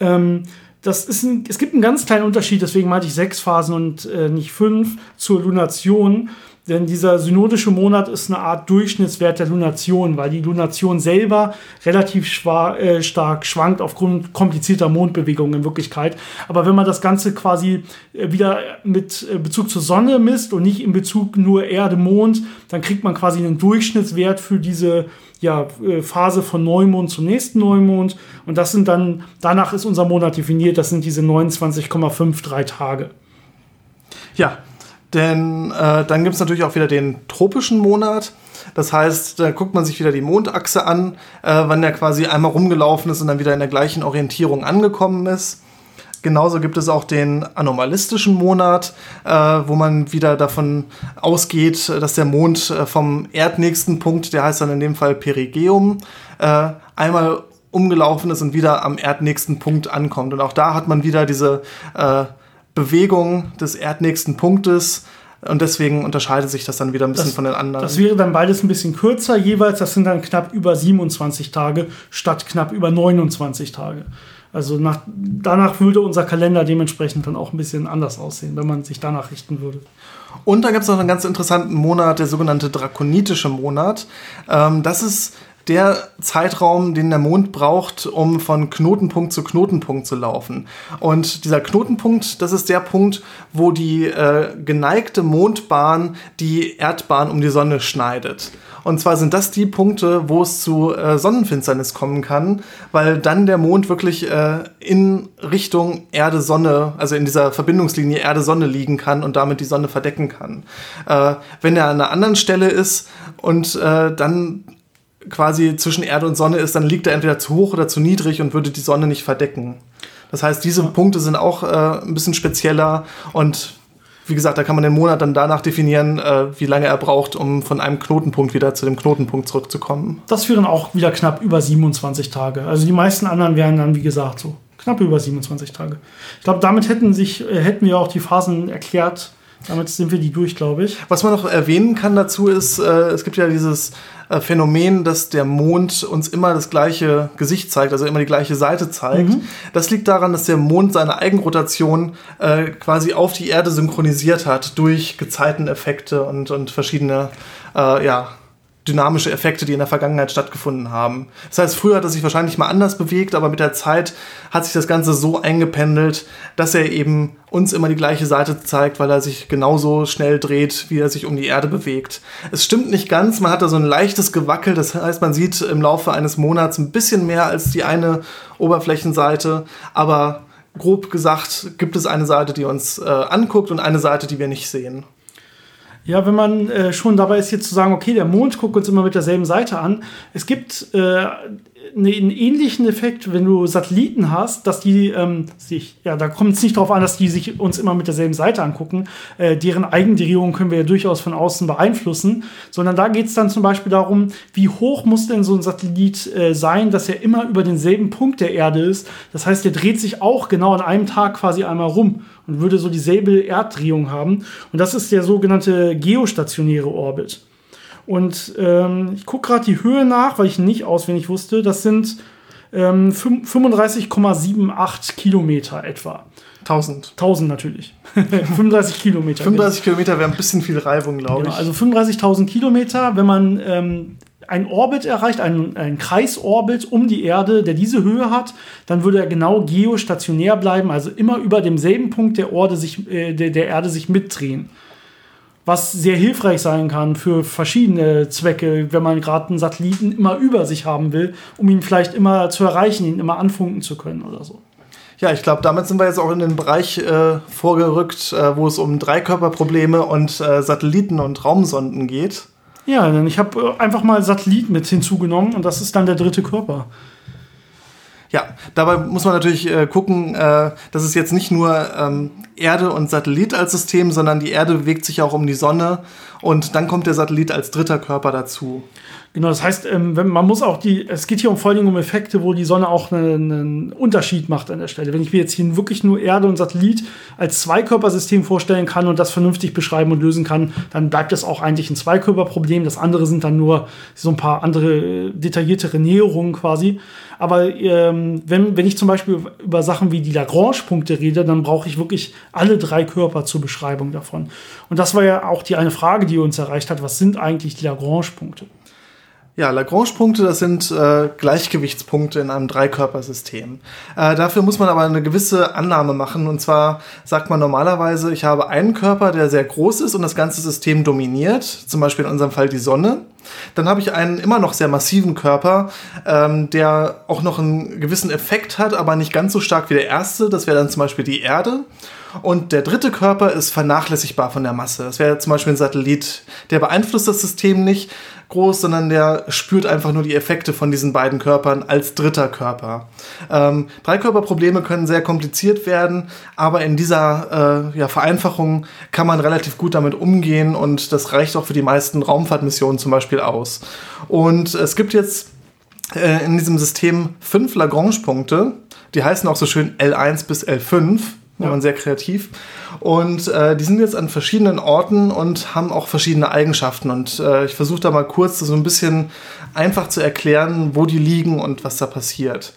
Ähm, das ist ein, es gibt einen ganz kleinen Unterschied, deswegen meinte ich sechs Phasen und äh, nicht fünf zur Lunation. Denn dieser synodische Monat ist eine Art Durchschnittswert der Lunation, weil die Lunation selber relativ schwa äh, stark schwankt aufgrund komplizierter Mondbewegungen in Wirklichkeit. Aber wenn man das Ganze quasi äh, wieder mit äh, Bezug zur Sonne misst und nicht in Bezug nur Erde, Mond, dann kriegt man quasi einen Durchschnittswert für diese ja, äh, Phase von Neumond zum nächsten Neumond. Und das sind dann, danach ist unser Monat definiert, das sind diese 29,53 Tage. Ja, denn äh, dann gibt es natürlich auch wieder den tropischen Monat. Das heißt, da guckt man sich wieder die Mondachse an, äh, wann der quasi einmal rumgelaufen ist und dann wieder in der gleichen Orientierung angekommen ist. Genauso gibt es auch den anomalistischen Monat, äh, wo man wieder davon ausgeht, dass der Mond äh, vom erdnächsten Punkt, der heißt dann in dem Fall Perigeum, äh, einmal umgelaufen ist und wieder am erdnächsten Punkt ankommt. Und auch da hat man wieder diese äh, Bewegung des erdnächsten Punktes. Und deswegen unterscheidet sich das dann wieder ein bisschen das, von den anderen. Das wäre dann beides ein bisschen kürzer jeweils. Das sind dann knapp über 27 Tage statt knapp über 29 Tage. Also nach, danach würde unser Kalender dementsprechend dann auch ein bisschen anders aussehen, wenn man sich danach richten würde. Und dann gibt es noch einen ganz interessanten Monat, der sogenannte drakonitische Monat. Ähm, das ist der Zeitraum, den der Mond braucht, um von Knotenpunkt zu Knotenpunkt zu laufen. Und dieser Knotenpunkt, das ist der Punkt, wo die äh, geneigte Mondbahn die Erdbahn um die Sonne schneidet. Und zwar sind das die Punkte, wo es zu äh, Sonnenfinsternis kommen kann, weil dann der Mond wirklich äh, in Richtung Erde-Sonne, also in dieser Verbindungslinie Erde-Sonne liegen kann und damit die Sonne verdecken kann. Äh, wenn er an einer anderen Stelle ist und äh, dann quasi zwischen Erde und Sonne ist, dann liegt er entweder zu hoch oder zu niedrig und würde die Sonne nicht verdecken. Das heißt, diese Punkte sind auch äh, ein bisschen spezieller und wie gesagt, da kann man den Monat dann danach definieren, äh, wie lange er braucht, um von einem Knotenpunkt wieder zu dem Knotenpunkt zurückzukommen. Das wären auch wieder knapp über 27 Tage. Also die meisten anderen wären dann, wie gesagt, so knapp über 27 Tage. Ich glaube, damit hätten, sich, äh, hätten wir auch die Phasen erklärt. Damit sind wir die durch, glaube ich. Was man noch erwähnen kann dazu ist, äh, es gibt ja dieses Phänomen, dass der Mond uns immer das gleiche Gesicht zeigt, also immer die gleiche Seite zeigt. Mhm. Das liegt daran, dass der Mond seine Eigenrotation äh, quasi auf die Erde synchronisiert hat durch Gezeiteneffekte und, und verschiedene äh, ja, dynamische Effekte, die in der Vergangenheit stattgefunden haben. Das heißt, früher hat er sich wahrscheinlich mal anders bewegt, aber mit der Zeit hat sich das Ganze so eingependelt, dass er eben uns immer die gleiche Seite zeigt, weil er sich genauso schnell dreht, wie er sich um die Erde bewegt. Es stimmt nicht ganz, man hat da so ein leichtes Gewackel, das heißt, man sieht im Laufe eines Monats ein bisschen mehr als die eine Oberflächenseite, aber grob gesagt gibt es eine Seite, die uns äh, anguckt und eine Seite, die wir nicht sehen. Ja, wenn man äh, schon dabei ist, jetzt zu sagen, okay, der Mond guckt uns immer mit derselben Seite an. Es gibt äh, einen ähnlichen Effekt, wenn du Satelliten hast, dass die ähm, sich, ja, da kommt es nicht darauf an, dass die sich uns immer mit derselben Seite angucken. Äh, deren Eigendrehung können wir ja durchaus von außen beeinflussen, sondern da geht es dann zum Beispiel darum, wie hoch muss denn so ein Satellit äh, sein, dass er immer über denselben Punkt der Erde ist. Das heißt, der dreht sich auch genau an einem Tag quasi einmal rum und würde so dieselbe Erddrehung haben. Und das ist der sogenannte geostationäre Orbit. Und ähm, ich gucke gerade die Höhe nach, weil ich nicht auswendig wusste. Das sind ähm, 35,78 Kilometer etwa. 1000. 1000 natürlich. 35 Kilometer. 35 Kilometer wäre ein bisschen viel Reibung, glaube genau, ich. Also 35.000 Kilometer, wenn man ähm, einen Orbit erreicht, einen, einen Kreisorbit um die Erde, der diese Höhe hat, dann würde er genau geostationär bleiben, also immer über demselben Punkt der, Orde sich, äh, der, der Erde sich mitdrehen was sehr hilfreich sein kann für verschiedene Zwecke, wenn man gerade einen Satelliten immer über sich haben will, um ihn vielleicht immer zu erreichen, ihn immer anfunken zu können oder so. Ja, ich glaube, damit sind wir jetzt auch in den Bereich äh, vorgerückt, äh, wo es um Dreikörperprobleme und äh, Satelliten und Raumsonden geht. Ja, denn ich habe äh, einfach mal Satellit mit hinzugenommen und das ist dann der dritte Körper. Ja, dabei muss man natürlich äh, gucken, äh, dass es jetzt nicht nur ähm, Erde und Satellit als System, sondern die Erde bewegt sich auch um die Sonne und dann kommt der Satellit als dritter Körper dazu. Genau, das heißt, ähm, wenn, man muss auch die, es geht hier um vor allem um Effekte, wo die Sonne auch einen, einen, Unterschied macht an der Stelle. Wenn ich mir jetzt hier wirklich nur Erde und Satellit als Zweikörpersystem vorstellen kann und das vernünftig beschreiben und lösen kann, dann bleibt das auch eigentlich ein Zweikörperproblem. Das andere sind dann nur so ein paar andere äh, detailliertere Näherungen quasi. Aber ähm, wenn, wenn ich zum Beispiel über Sachen wie die Lagrange-Punkte rede, dann brauche ich wirklich alle drei Körper zur Beschreibung davon. Und das war ja auch die eine Frage, die uns erreicht hat. Was sind eigentlich die Lagrange-Punkte? Ja, Lagrange-Punkte, das sind äh, Gleichgewichtspunkte in einem Dreikörpersystem. Äh, dafür muss man aber eine gewisse Annahme machen. Und zwar sagt man normalerweise, ich habe einen Körper, der sehr groß ist und das ganze System dominiert, zum Beispiel in unserem Fall die Sonne. Dann habe ich einen immer noch sehr massiven Körper, ähm, der auch noch einen gewissen Effekt hat, aber nicht ganz so stark wie der erste. Das wäre dann zum Beispiel die Erde. Und der dritte Körper ist vernachlässigbar von der Masse. Das wäre zum Beispiel ein Satellit. Der beeinflusst das System nicht groß, sondern der spürt einfach nur die Effekte von diesen beiden Körpern als dritter Körper. Ähm, Dreikörperprobleme können sehr kompliziert werden, aber in dieser äh, ja, Vereinfachung kann man relativ gut damit umgehen und das reicht auch für die meisten Raumfahrtmissionen zum Beispiel aus. Und es gibt jetzt äh, in diesem System fünf Lagrange-Punkte. Die heißen auch so schön L1 bis L5 war man sehr kreativ. Und äh, die sind jetzt an verschiedenen Orten und haben auch verschiedene Eigenschaften. Und äh, ich versuche da mal kurz so ein bisschen einfach zu erklären, wo die liegen und was da passiert.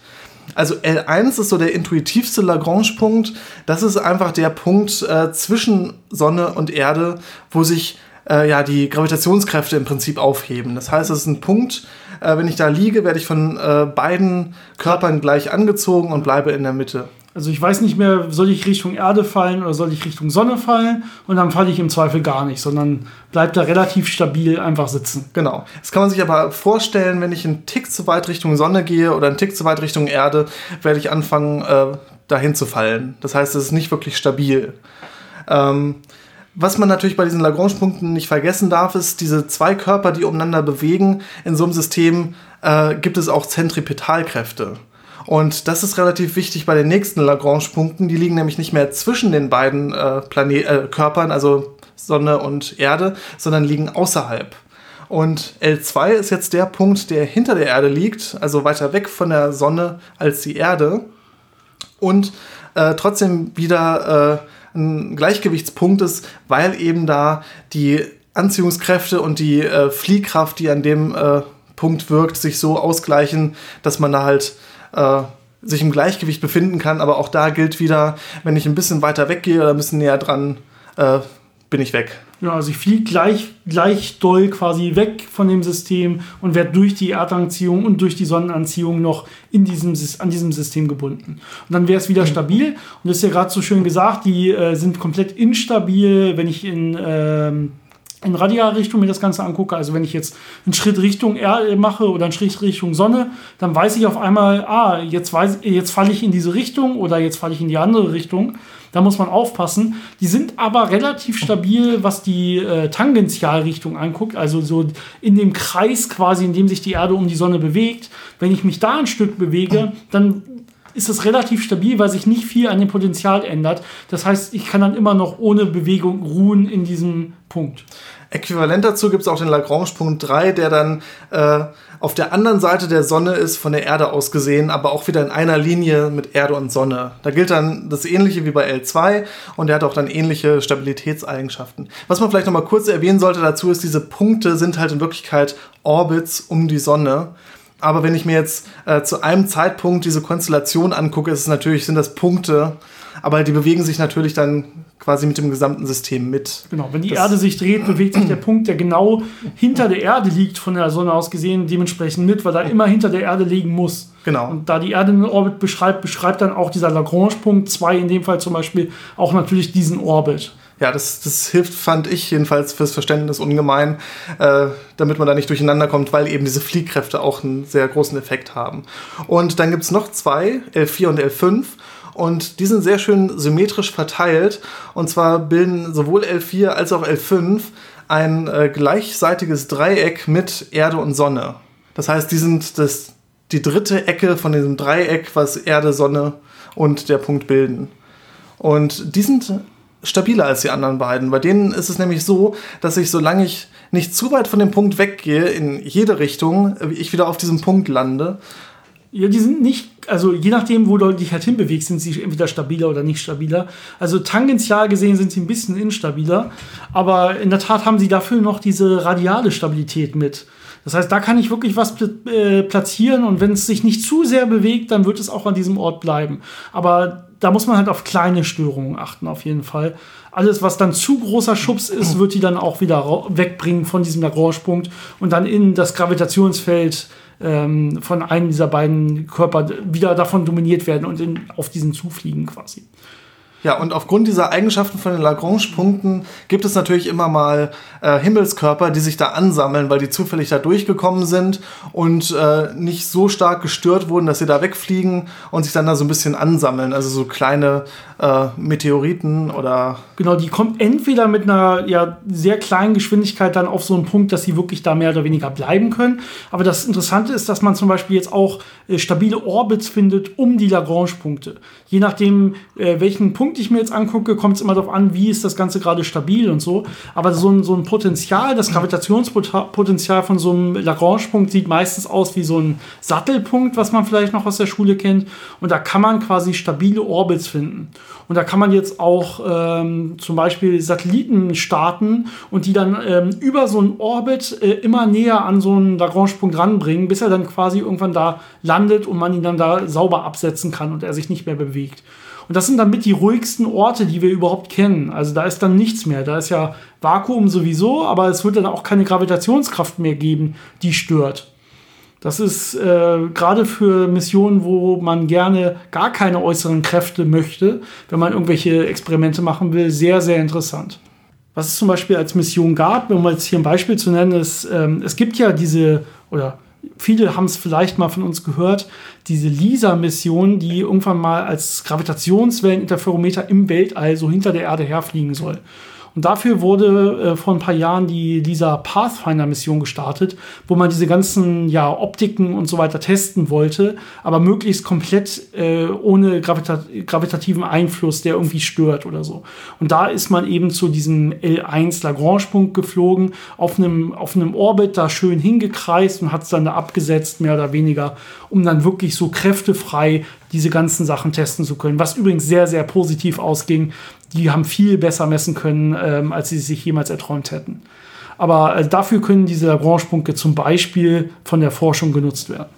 Also L1 ist so der intuitivste Lagrange-Punkt. Das ist einfach der Punkt äh, zwischen Sonne und Erde, wo sich äh, ja die Gravitationskräfte im Prinzip aufheben. Das heißt, es ist ein Punkt, äh, wenn ich da liege, werde ich von äh, beiden Körpern gleich angezogen und bleibe in der Mitte. Also ich weiß nicht mehr, soll ich Richtung Erde fallen oder soll ich Richtung Sonne fallen? Und dann falle ich im Zweifel gar nicht, sondern bleibt da relativ stabil einfach sitzen. Genau. Das kann man sich aber vorstellen, wenn ich einen Tick zu weit Richtung Sonne gehe oder einen Tick zu weit Richtung Erde, werde ich anfangen, äh, dahin zu fallen. Das heißt, es ist nicht wirklich stabil. Ähm, was man natürlich bei diesen Lagrange-Punkten nicht vergessen darf, ist, diese zwei Körper, die umeinander bewegen, in so einem System äh, gibt es auch Zentripetalkräfte. Und das ist relativ wichtig bei den nächsten Lagrange-Punkten. Die liegen nämlich nicht mehr zwischen den beiden äh, äh, Körpern, also Sonne und Erde, sondern liegen außerhalb. Und L2 ist jetzt der Punkt, der hinter der Erde liegt, also weiter weg von der Sonne als die Erde. Und äh, trotzdem wieder äh, ein Gleichgewichtspunkt ist, weil eben da die Anziehungskräfte und die äh, Fliehkraft, die an dem äh, Punkt wirkt, sich so ausgleichen, dass man da halt äh, sich im Gleichgewicht befinden kann. Aber auch da gilt wieder, wenn ich ein bisschen weiter weggehe oder ein bisschen näher dran, äh, bin ich weg. Ja, also ich fliege gleich, gleich doll quasi weg von dem System und werde durch die Erdanziehung und durch die Sonnenanziehung noch in diesem, an diesem System gebunden. Und dann wäre es wieder stabil. Und das ist ja gerade so schön gesagt, die äh, sind komplett instabil, wenn ich in ähm, in Radialrichtung mir das Ganze angucke, also wenn ich jetzt einen Schritt Richtung Erde mache oder einen Schritt Richtung Sonne, dann weiß ich auf einmal, ah, jetzt, weiß, jetzt falle ich in diese Richtung oder jetzt falle ich in die andere Richtung. Da muss man aufpassen. Die sind aber relativ stabil, was die äh, Tangentialrichtung anguckt, also so in dem Kreis quasi, in dem sich die Erde um die Sonne bewegt. Wenn ich mich da ein Stück bewege, dann ist es relativ stabil, weil sich nicht viel an dem Potenzial ändert. Das heißt, ich kann dann immer noch ohne Bewegung ruhen in diesem Punkt. Äquivalent dazu gibt es auch den Lagrange-Punkt 3, der dann äh, auf der anderen Seite der Sonne ist, von der Erde aus gesehen, aber auch wieder in einer Linie mit Erde und Sonne. Da gilt dann das Ähnliche wie bei L2 und der hat auch dann ähnliche Stabilitätseigenschaften. Was man vielleicht noch mal kurz erwähnen sollte dazu ist, diese Punkte sind halt in Wirklichkeit Orbits um die Sonne. Aber wenn ich mir jetzt äh, zu einem Zeitpunkt diese Konstellation angucke, ist es natürlich, sind das Punkte, aber die bewegen sich natürlich dann quasi mit dem gesamten System mit. Genau, wenn die das Erde sich dreht, bewegt sich der Punkt, der genau hinter der Erde liegt, von der Sonne aus gesehen, dementsprechend mit, weil er immer hinter der Erde liegen muss. Genau. Und da die Erde einen Orbit beschreibt, beschreibt dann auch dieser Lagrange-Punkt 2 in dem Fall zum Beispiel auch natürlich diesen Orbit ja, das, das hilft, fand ich jedenfalls fürs Verständnis ungemein, äh, damit man da nicht durcheinander kommt, weil eben diese Fliehkräfte auch einen sehr großen Effekt haben. Und dann gibt es noch zwei, L4 und L5. Und die sind sehr schön symmetrisch verteilt. Und zwar bilden sowohl L4 als auch L5 ein äh, gleichseitiges Dreieck mit Erde und Sonne. Das heißt, die sind das, die dritte Ecke von diesem Dreieck, was Erde, Sonne und der Punkt bilden. Und die sind stabiler als die anderen beiden. Bei denen ist es nämlich so, dass ich, solange ich nicht zu weit von dem Punkt weggehe, in jede Richtung, ich wieder auf diesem Punkt lande. Ja, die sind nicht, also je nachdem, wo du dich halt hinbewegst, sind sie entweder stabiler oder nicht stabiler. Also tangential gesehen sind sie ein bisschen instabiler, aber in der Tat haben sie dafür noch diese radiale Stabilität mit. Das heißt, da kann ich wirklich was äh, platzieren und wenn es sich nicht zu sehr bewegt, dann wird es auch an diesem Ort bleiben. Aber da muss man halt auf kleine Störungen achten, auf jeden Fall. Alles, was dann zu großer Schubs ist, wird die dann auch wieder wegbringen von diesem Lagrange-Punkt und dann in das Gravitationsfeld ähm, von einem dieser beiden Körper wieder davon dominiert werden und in, auf diesen zufliegen quasi. Ja, und aufgrund dieser Eigenschaften von den Lagrange-Punkten gibt es natürlich immer mal äh, Himmelskörper, die sich da ansammeln, weil die zufällig da durchgekommen sind und äh, nicht so stark gestört wurden, dass sie da wegfliegen und sich dann da so ein bisschen ansammeln. Also so kleine äh, Meteoriten oder. Genau, die kommen entweder mit einer ja, sehr kleinen Geschwindigkeit dann auf so einen Punkt, dass sie wirklich da mehr oder weniger bleiben können. Aber das Interessante ist, dass man zum Beispiel jetzt auch äh, stabile Orbits findet um die Lagrange-Punkte. Je nachdem, äh, welchen Punkt Punkt, die ich mir jetzt angucke, kommt es immer darauf an, wie ist das Ganze gerade stabil und so. Aber so ein, so ein Potenzial, das Gravitationspotenzial von so einem Lagrange-Punkt sieht meistens aus wie so ein Sattelpunkt, was man vielleicht noch aus der Schule kennt. Und da kann man quasi stabile Orbits finden. Und da kann man jetzt auch ähm, zum Beispiel Satelliten starten und die dann ähm, über so einen Orbit äh, immer näher an so einen Lagrange-Punkt ranbringen, bis er dann quasi irgendwann da landet und man ihn dann da sauber absetzen kann und er sich nicht mehr bewegt. Und das sind dann mit die ruhigsten Orte, die wir überhaupt kennen. Also da ist dann nichts mehr. Da ist ja Vakuum sowieso, aber es wird dann auch keine Gravitationskraft mehr geben, die stört. Das ist äh, gerade für Missionen, wo man gerne gar keine äußeren Kräfte möchte, wenn man irgendwelche Experimente machen will, sehr, sehr interessant. Was es zum Beispiel als Mission gab, um jetzt hier ein Beispiel zu nennen, ist, ähm, es gibt ja diese, oder viele haben es vielleicht mal von uns gehört, diese LISA-Mission, die irgendwann mal als Gravitationswelleninterferometer im Weltall so hinter der Erde herfliegen soll. Und dafür wurde äh, vor ein paar Jahren die, dieser Pathfinder-Mission gestartet, wo man diese ganzen ja, Optiken und so weiter testen wollte, aber möglichst komplett äh, ohne gravita gravitativen Einfluss, der irgendwie stört oder so. Und da ist man eben zu diesem L1 Lagrange-Punkt geflogen, auf einem, auf einem Orbit da schön hingekreist und hat es dann da abgesetzt, mehr oder weniger, um dann wirklich so kräftefrei diese ganzen Sachen testen zu können. Was übrigens sehr, sehr positiv ausging, die haben viel besser messen können, ähm, als sie sich jemals erträumt hätten. Aber äh, dafür können diese Lagrange-Punkte zum Beispiel von der Forschung genutzt werden.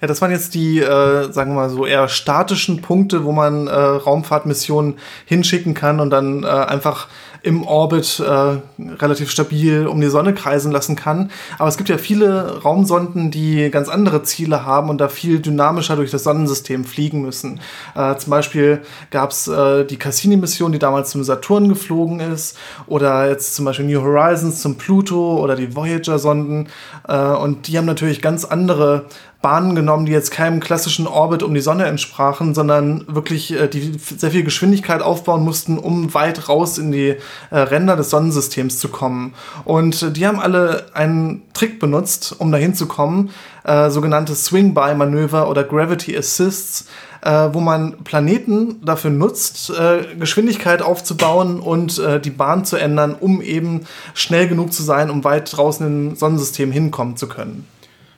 Ja, das waren jetzt die, äh, sagen wir mal so, eher statischen Punkte, wo man äh, Raumfahrtmissionen hinschicken kann und dann äh, einfach im Orbit äh, relativ stabil um die Sonne kreisen lassen kann. Aber es gibt ja viele Raumsonden, die ganz andere Ziele haben und da viel dynamischer durch das Sonnensystem fliegen müssen. Äh, zum Beispiel gab es äh, die Cassini-Mission, die damals zum Saturn geflogen ist, oder jetzt zum Beispiel New Horizons zum Pluto oder die Voyager-Sonden. Und die haben natürlich ganz andere Bahnen genommen, die jetzt keinem klassischen Orbit um die Sonne entsprachen, sondern wirklich äh, die sehr viel Geschwindigkeit aufbauen mussten, um weit raus in die äh, Ränder des Sonnensystems zu kommen. Und äh, die haben alle einen Trick benutzt, um dahin zu kommen, äh, sogenannte Swing-By-Manöver oder Gravity Assists, äh, wo man Planeten dafür nutzt, äh, Geschwindigkeit aufzubauen und die Bahn zu ändern, um eben schnell genug zu sein, um weit draußen im Sonnensystem hinkommen zu können.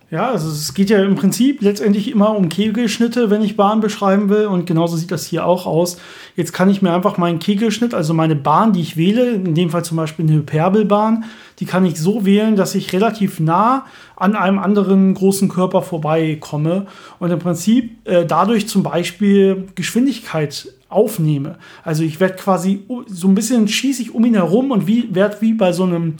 Ja, also es geht ja im Prinzip letztendlich immer um Kegelschnitte, wenn ich Bahn beschreiben will. Und genauso sieht das hier auch aus. Jetzt kann ich mir einfach meinen Kegelschnitt, also meine Bahn, die ich wähle, in dem Fall zum Beispiel eine Hyperbelbahn, die kann ich so wählen, dass ich relativ nah an einem anderen großen Körper vorbeikomme und im Prinzip äh, dadurch zum Beispiel Geschwindigkeit aufnehme. Also ich werde quasi so ein bisschen schieße ich um ihn herum und wie werde wie bei so einem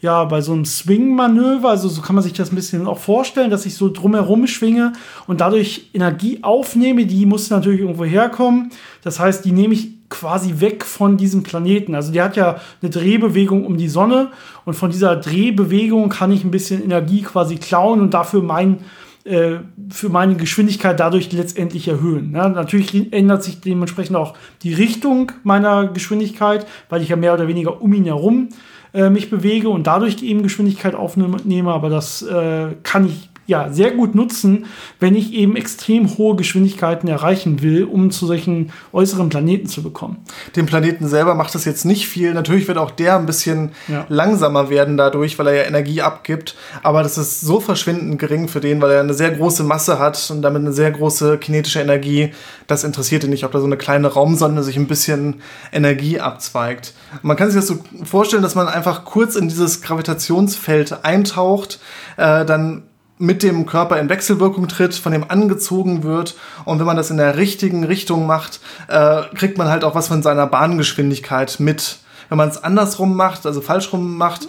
ja, bei so einem Swing-Manöver, also so kann man sich das ein bisschen auch vorstellen, dass ich so drumherum schwinge und dadurch Energie aufnehme, die muss natürlich irgendwo herkommen. Das heißt, die nehme ich quasi weg von diesem Planeten. Also die hat ja eine Drehbewegung um die Sonne und von dieser Drehbewegung kann ich ein bisschen Energie quasi klauen und dafür mein äh, für meine Geschwindigkeit dadurch letztendlich erhöhen. Ja, natürlich ändert sich dementsprechend auch die Richtung meiner Geschwindigkeit, weil ich ja mehr oder weniger um ihn herum äh, mich bewege und dadurch eben Geschwindigkeit aufnehme, aber das äh, kann ich ja, sehr gut nutzen, wenn ich eben extrem hohe Geschwindigkeiten erreichen will, um zu solchen äußeren Planeten zu bekommen. Dem Planeten selber macht das jetzt nicht viel. Natürlich wird auch der ein bisschen ja. langsamer werden dadurch, weil er ja Energie abgibt. Aber das ist so verschwindend gering für den, weil er eine sehr große Masse hat und damit eine sehr große kinetische Energie. Das interessiert ihn nicht, ob da so eine kleine Raumsonde sich ein bisschen Energie abzweigt. Man kann sich das so vorstellen, dass man einfach kurz in dieses Gravitationsfeld eintaucht, äh, dann mit dem Körper in Wechselwirkung tritt, von dem angezogen wird. Und wenn man das in der richtigen Richtung macht, äh, kriegt man halt auch was von seiner Bahngeschwindigkeit mit. Wenn man es andersrum macht, also falsch rum macht,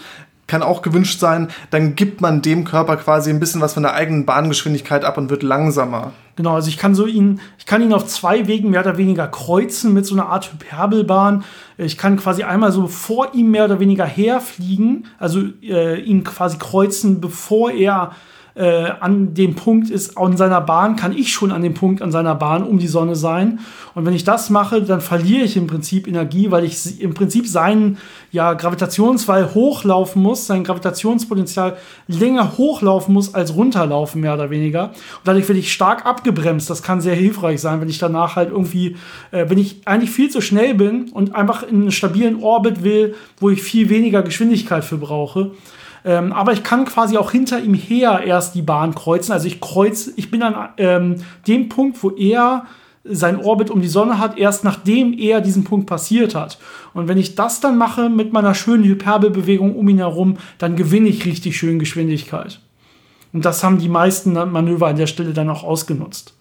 kann auch gewünscht sein, dann gibt man dem Körper quasi ein bisschen was von der eigenen Bahngeschwindigkeit ab und wird langsamer. Genau, also ich kann so ihn, ich kann ihn auf zwei Wegen mehr oder weniger kreuzen mit so einer Art Hyperbelbahn. Ich kann quasi einmal so vor ihm mehr oder weniger herfliegen, also äh, ihn quasi kreuzen, bevor er äh, an dem Punkt ist, an seiner Bahn, kann ich schon an dem Punkt an seiner Bahn um die Sonne sein. Und wenn ich das mache, dann verliere ich im Prinzip Energie, weil ich im Prinzip seinen ja, Gravitationswall hochlaufen muss, sein Gravitationspotenzial länger hochlaufen muss als runterlaufen, mehr oder weniger. Und dadurch werde ich stark abgebremst. Das kann sehr hilfreich sein, wenn ich danach halt irgendwie, äh, wenn ich eigentlich viel zu schnell bin und einfach in einen stabilen Orbit will, wo ich viel weniger Geschwindigkeit für brauche. Ähm, aber ich kann quasi auch hinter ihm her erst die Bahn kreuzen. Also ich kreuze, ich bin an ähm, dem Punkt, wo er sein Orbit um die Sonne hat, erst nachdem er diesen Punkt passiert hat. Und wenn ich das dann mache mit meiner schönen Hyperbelbewegung um ihn herum, dann gewinne ich richtig schön Geschwindigkeit. Und das haben die meisten Manöver an der Stelle dann auch ausgenutzt.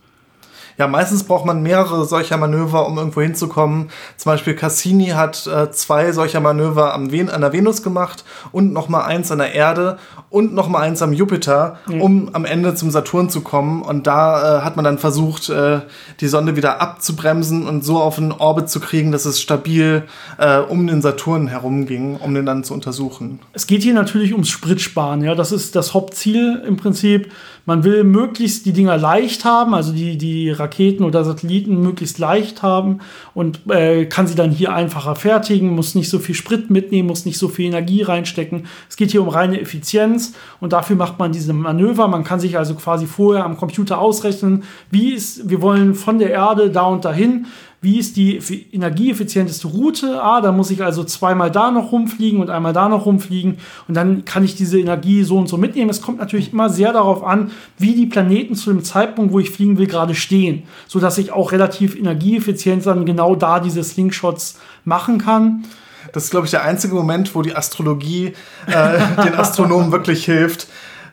Ja, meistens braucht man mehrere solcher Manöver, um irgendwo hinzukommen. Zum Beispiel Cassini hat äh, zwei solcher Manöver am Ven an der Venus gemacht und noch mal eins an der Erde und noch mal eins am Jupiter, mhm. um am Ende zum Saturn zu kommen. Und da äh, hat man dann versucht, äh, die Sonde wieder abzubremsen und so auf einen Orbit zu kriegen, dass es stabil äh, um den Saturn herumging, um den dann zu untersuchen. Es geht hier natürlich ums Spritsparen. Ja, das ist das Hauptziel im Prinzip. Man will möglichst die Dinger leicht haben, also die, die Raketen oder Satelliten möglichst leicht haben und äh, kann sie dann hier einfacher fertigen, muss nicht so viel Sprit mitnehmen, muss nicht so viel Energie reinstecken. Es geht hier um reine Effizienz und dafür macht man diese Manöver. Man kann sich also quasi vorher am Computer ausrechnen, wie ist, wir wollen von der Erde da und dahin wie ist die energieeffizienteste Route? Ah, da muss ich also zweimal da noch rumfliegen und einmal da noch rumfliegen und dann kann ich diese Energie so und so mitnehmen. Es kommt natürlich immer sehr darauf an, wie die Planeten zu dem Zeitpunkt, wo ich fliegen will, gerade stehen, sodass ich auch relativ energieeffizient dann genau da diese Slingshots machen kann. Das ist, glaube ich, der einzige Moment, wo die Astrologie äh, den Astronomen wirklich hilft.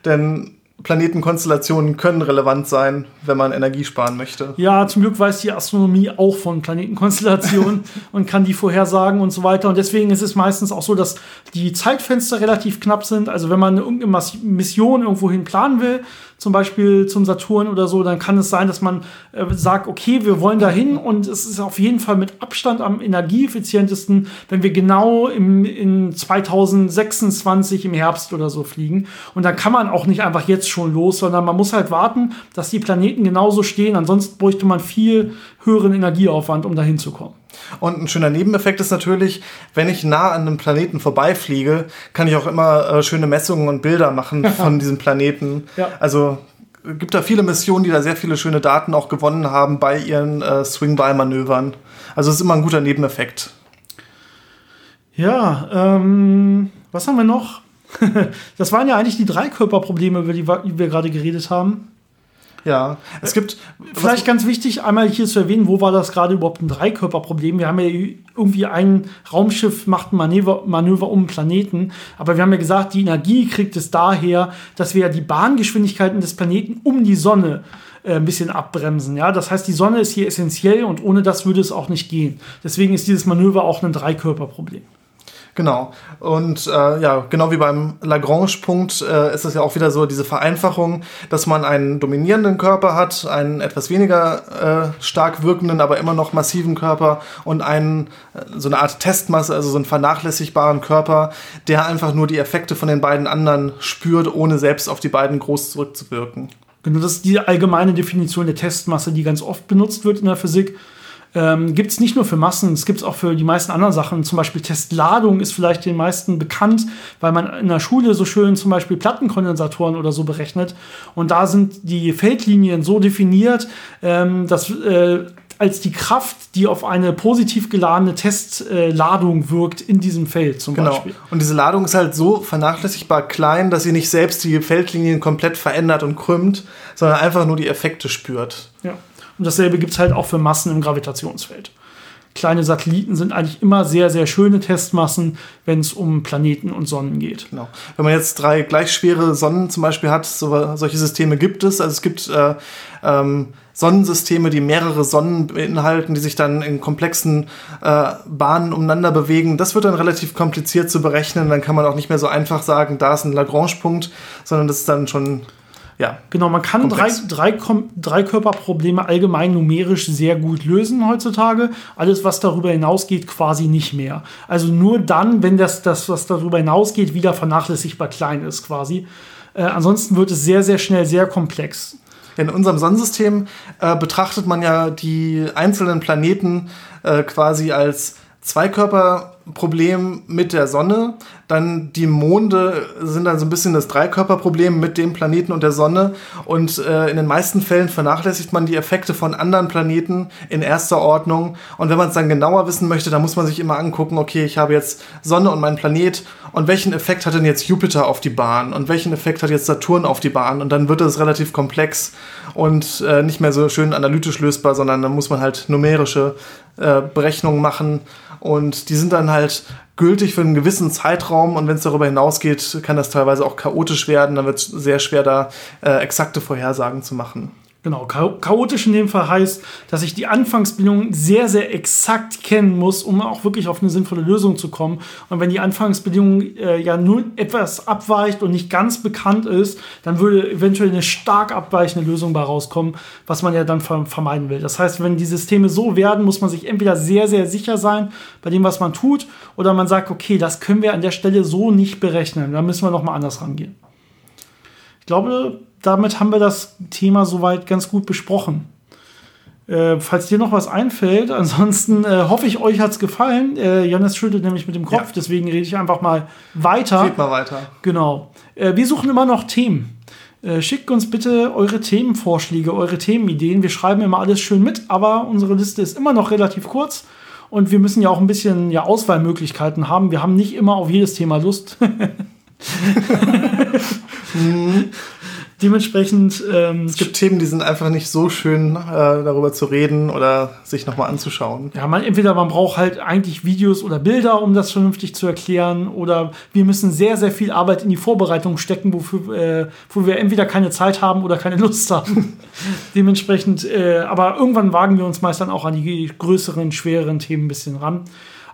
Denn Planetenkonstellationen können relevant sein, wenn man Energie sparen möchte. Ja, zum Glück weiß die Astronomie auch von Planetenkonstellationen und kann die vorhersagen und so weiter. Und deswegen ist es meistens auch so, dass die Zeitfenster relativ knapp sind. Also wenn man irgendeine Mission irgendwohin planen will, zum Beispiel zum Saturn oder so, dann kann es sein, dass man äh, sagt, okay, wir wollen dahin und es ist auf jeden Fall mit Abstand am energieeffizientesten, wenn wir genau im, in 2026 im Herbst oder so fliegen. Und dann kann man auch nicht einfach jetzt schon los, sondern man muss halt warten, dass die Planeten genauso stehen. Ansonsten bräuchte man viel höheren Energieaufwand, um dahin zu kommen. Und ein schöner Nebeneffekt ist natürlich, wenn ich nah an einem Planeten vorbeifliege, kann ich auch immer äh, schöne Messungen und Bilder machen von diesem Planeten. Ja. Also gibt da viele Missionen, die da sehr viele schöne Daten auch gewonnen haben bei ihren äh, Swing-By-Manövern. Also es ist immer ein guter Nebeneffekt. Ja, ähm, was haben wir noch? das waren ja eigentlich die Dreikörperprobleme, über die wir gerade geredet haben. Ja, es gibt. Vielleicht ganz wichtig, einmal hier zu erwähnen, wo war das gerade überhaupt ein Dreikörperproblem? Wir haben ja irgendwie ein Raumschiff macht ein Manöver, Manöver um einen Planeten, aber wir haben ja gesagt, die Energie kriegt es daher, dass wir ja die Bahngeschwindigkeiten des Planeten um die Sonne äh, ein bisschen abbremsen. Ja? Das heißt, die Sonne ist hier essentiell und ohne das würde es auch nicht gehen. Deswegen ist dieses Manöver auch ein Dreikörperproblem. Genau. Und äh, ja, genau wie beim Lagrange-Punkt äh, ist es ja auch wieder so diese Vereinfachung, dass man einen dominierenden Körper hat, einen etwas weniger äh, stark wirkenden, aber immer noch massiven Körper und einen äh, so eine Art Testmasse, also so einen vernachlässigbaren Körper, der einfach nur die Effekte von den beiden anderen spürt, ohne selbst auf die beiden groß zurückzuwirken. Genau, das ist die allgemeine Definition der Testmasse, die ganz oft benutzt wird in der Physik ähm, gibt es nicht nur für Massen, es gibt es auch für die meisten anderen Sachen. Zum Beispiel Testladung ist vielleicht den meisten bekannt, weil man in der Schule so schön zum Beispiel Plattenkondensatoren oder so berechnet. Und da sind die Feldlinien so definiert, ähm, dass äh, als die Kraft, die auf eine positiv geladene Testladung äh, wirkt in diesem Feld zum genau. Beispiel. Und diese Ladung ist halt so vernachlässigbar klein, dass sie nicht selbst die Feldlinien komplett verändert und krümmt, sondern einfach nur die Effekte spürt. Ja. Und dasselbe gibt es halt auch für Massen im Gravitationsfeld. Kleine Satelliten sind eigentlich immer sehr, sehr schöne Testmassen, wenn es um Planeten und Sonnen geht. Genau. Wenn man jetzt drei gleich schwere Sonnen zum Beispiel hat, so, solche Systeme gibt es. Also es gibt äh, ähm, Sonnensysteme, die mehrere Sonnen beinhalten, die sich dann in komplexen äh, Bahnen umeinander bewegen. Das wird dann relativ kompliziert zu berechnen. Dann kann man auch nicht mehr so einfach sagen, da ist ein Lagrange-Punkt, sondern das ist dann schon ja. Genau, man kann drei, drei, drei Körperprobleme allgemein numerisch sehr gut lösen heutzutage. Alles, was darüber hinausgeht, quasi nicht mehr. Also nur dann, wenn das, das was darüber hinausgeht, wieder vernachlässigbar klein ist quasi. Äh, ansonsten wird es sehr, sehr schnell sehr komplex. In unserem Sonnensystem äh, betrachtet man ja die einzelnen Planeten äh, quasi als Zweikörperproblem mit der Sonne. Dann die Monde sind dann so ein bisschen das Dreikörperproblem mit dem Planeten und der Sonne. Und äh, in den meisten Fällen vernachlässigt man die Effekte von anderen Planeten in erster Ordnung. Und wenn man es dann genauer wissen möchte, dann muss man sich immer angucken, okay, ich habe jetzt Sonne und meinen Planet. Und welchen Effekt hat denn jetzt Jupiter auf die Bahn? Und welchen Effekt hat jetzt Saturn auf die Bahn? Und dann wird es relativ komplex und äh, nicht mehr so schön analytisch lösbar, sondern dann muss man halt numerische äh, Berechnungen machen und die sind dann halt gültig für einen gewissen Zeitraum und wenn es darüber hinausgeht, kann das teilweise auch chaotisch werden. Dann wird es sehr schwer, da äh, exakte Vorhersagen zu machen. Genau, chaotisch in dem Fall heißt, dass ich die Anfangsbedingungen sehr, sehr exakt kennen muss, um auch wirklich auf eine sinnvolle Lösung zu kommen. Und wenn die Anfangsbedingung äh, ja nur etwas abweicht und nicht ganz bekannt ist, dann würde eventuell eine stark abweichende Lösung bei rauskommen, was man ja dann vermeiden will. Das heißt, wenn die Systeme so werden, muss man sich entweder sehr, sehr sicher sein bei dem, was man tut, oder man sagt, okay, das können wir an der Stelle so nicht berechnen. Da müssen wir nochmal anders rangehen. Ich glaube, damit haben wir das Thema soweit ganz gut besprochen. Äh, falls dir noch was einfällt, ansonsten äh, hoffe ich, euch hat es gefallen. Äh, Janis schüttelt nämlich mit dem Kopf, ja. deswegen rede ich einfach mal weiter. Geht mal weiter. Genau. Äh, wir suchen immer noch Themen. Äh, schickt uns bitte eure Themenvorschläge, eure Themenideen. Wir schreiben immer alles schön mit, aber unsere Liste ist immer noch relativ kurz und wir müssen ja auch ein bisschen ja, Auswahlmöglichkeiten haben. Wir haben nicht immer auf jedes Thema Lust. Dementsprechend. Ähm, es gibt Themen, die sind einfach nicht so schön, äh, darüber zu reden oder sich nochmal anzuschauen. Ja, man, entweder man braucht halt eigentlich Videos oder Bilder, um das vernünftig zu erklären, oder wir müssen sehr, sehr viel Arbeit in die Vorbereitung stecken, wofür, äh, wo wir entweder keine Zeit haben oder keine Lust haben. Dementsprechend, äh, aber irgendwann wagen wir uns meist dann auch an die größeren, schwereren Themen ein bisschen ran.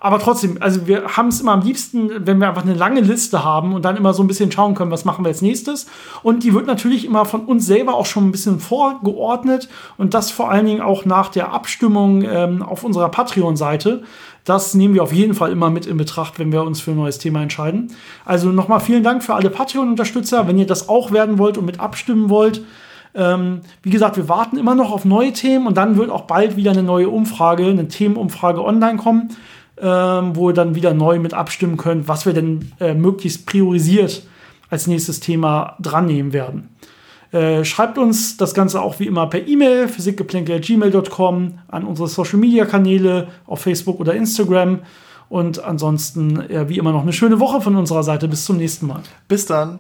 Aber trotzdem, also wir haben es immer am liebsten, wenn wir einfach eine lange Liste haben und dann immer so ein bisschen schauen können, was machen wir als nächstes. Und die wird natürlich immer von uns selber auch schon ein bisschen vorgeordnet und das vor allen Dingen auch nach der Abstimmung ähm, auf unserer Patreon-Seite. Das nehmen wir auf jeden Fall immer mit in Betracht, wenn wir uns für ein neues Thema entscheiden. Also nochmal vielen Dank für alle Patreon-Unterstützer. Wenn ihr das auch werden wollt und mit abstimmen wollt, ähm, wie gesagt, wir warten immer noch auf neue Themen und dann wird auch bald wieder eine neue Umfrage, eine Themenumfrage online kommen ähm, wo ihr dann wieder neu mit abstimmen könnt, was wir denn äh, möglichst priorisiert als nächstes Thema dran nehmen werden. Äh, schreibt uns das Ganze auch wie immer per E-Mail, physikgeplänkel.gmail.com, an unsere Social Media Kanäle auf Facebook oder Instagram. Und ansonsten, äh, wie immer, noch eine schöne Woche von unserer Seite. Bis zum nächsten Mal. Bis dann.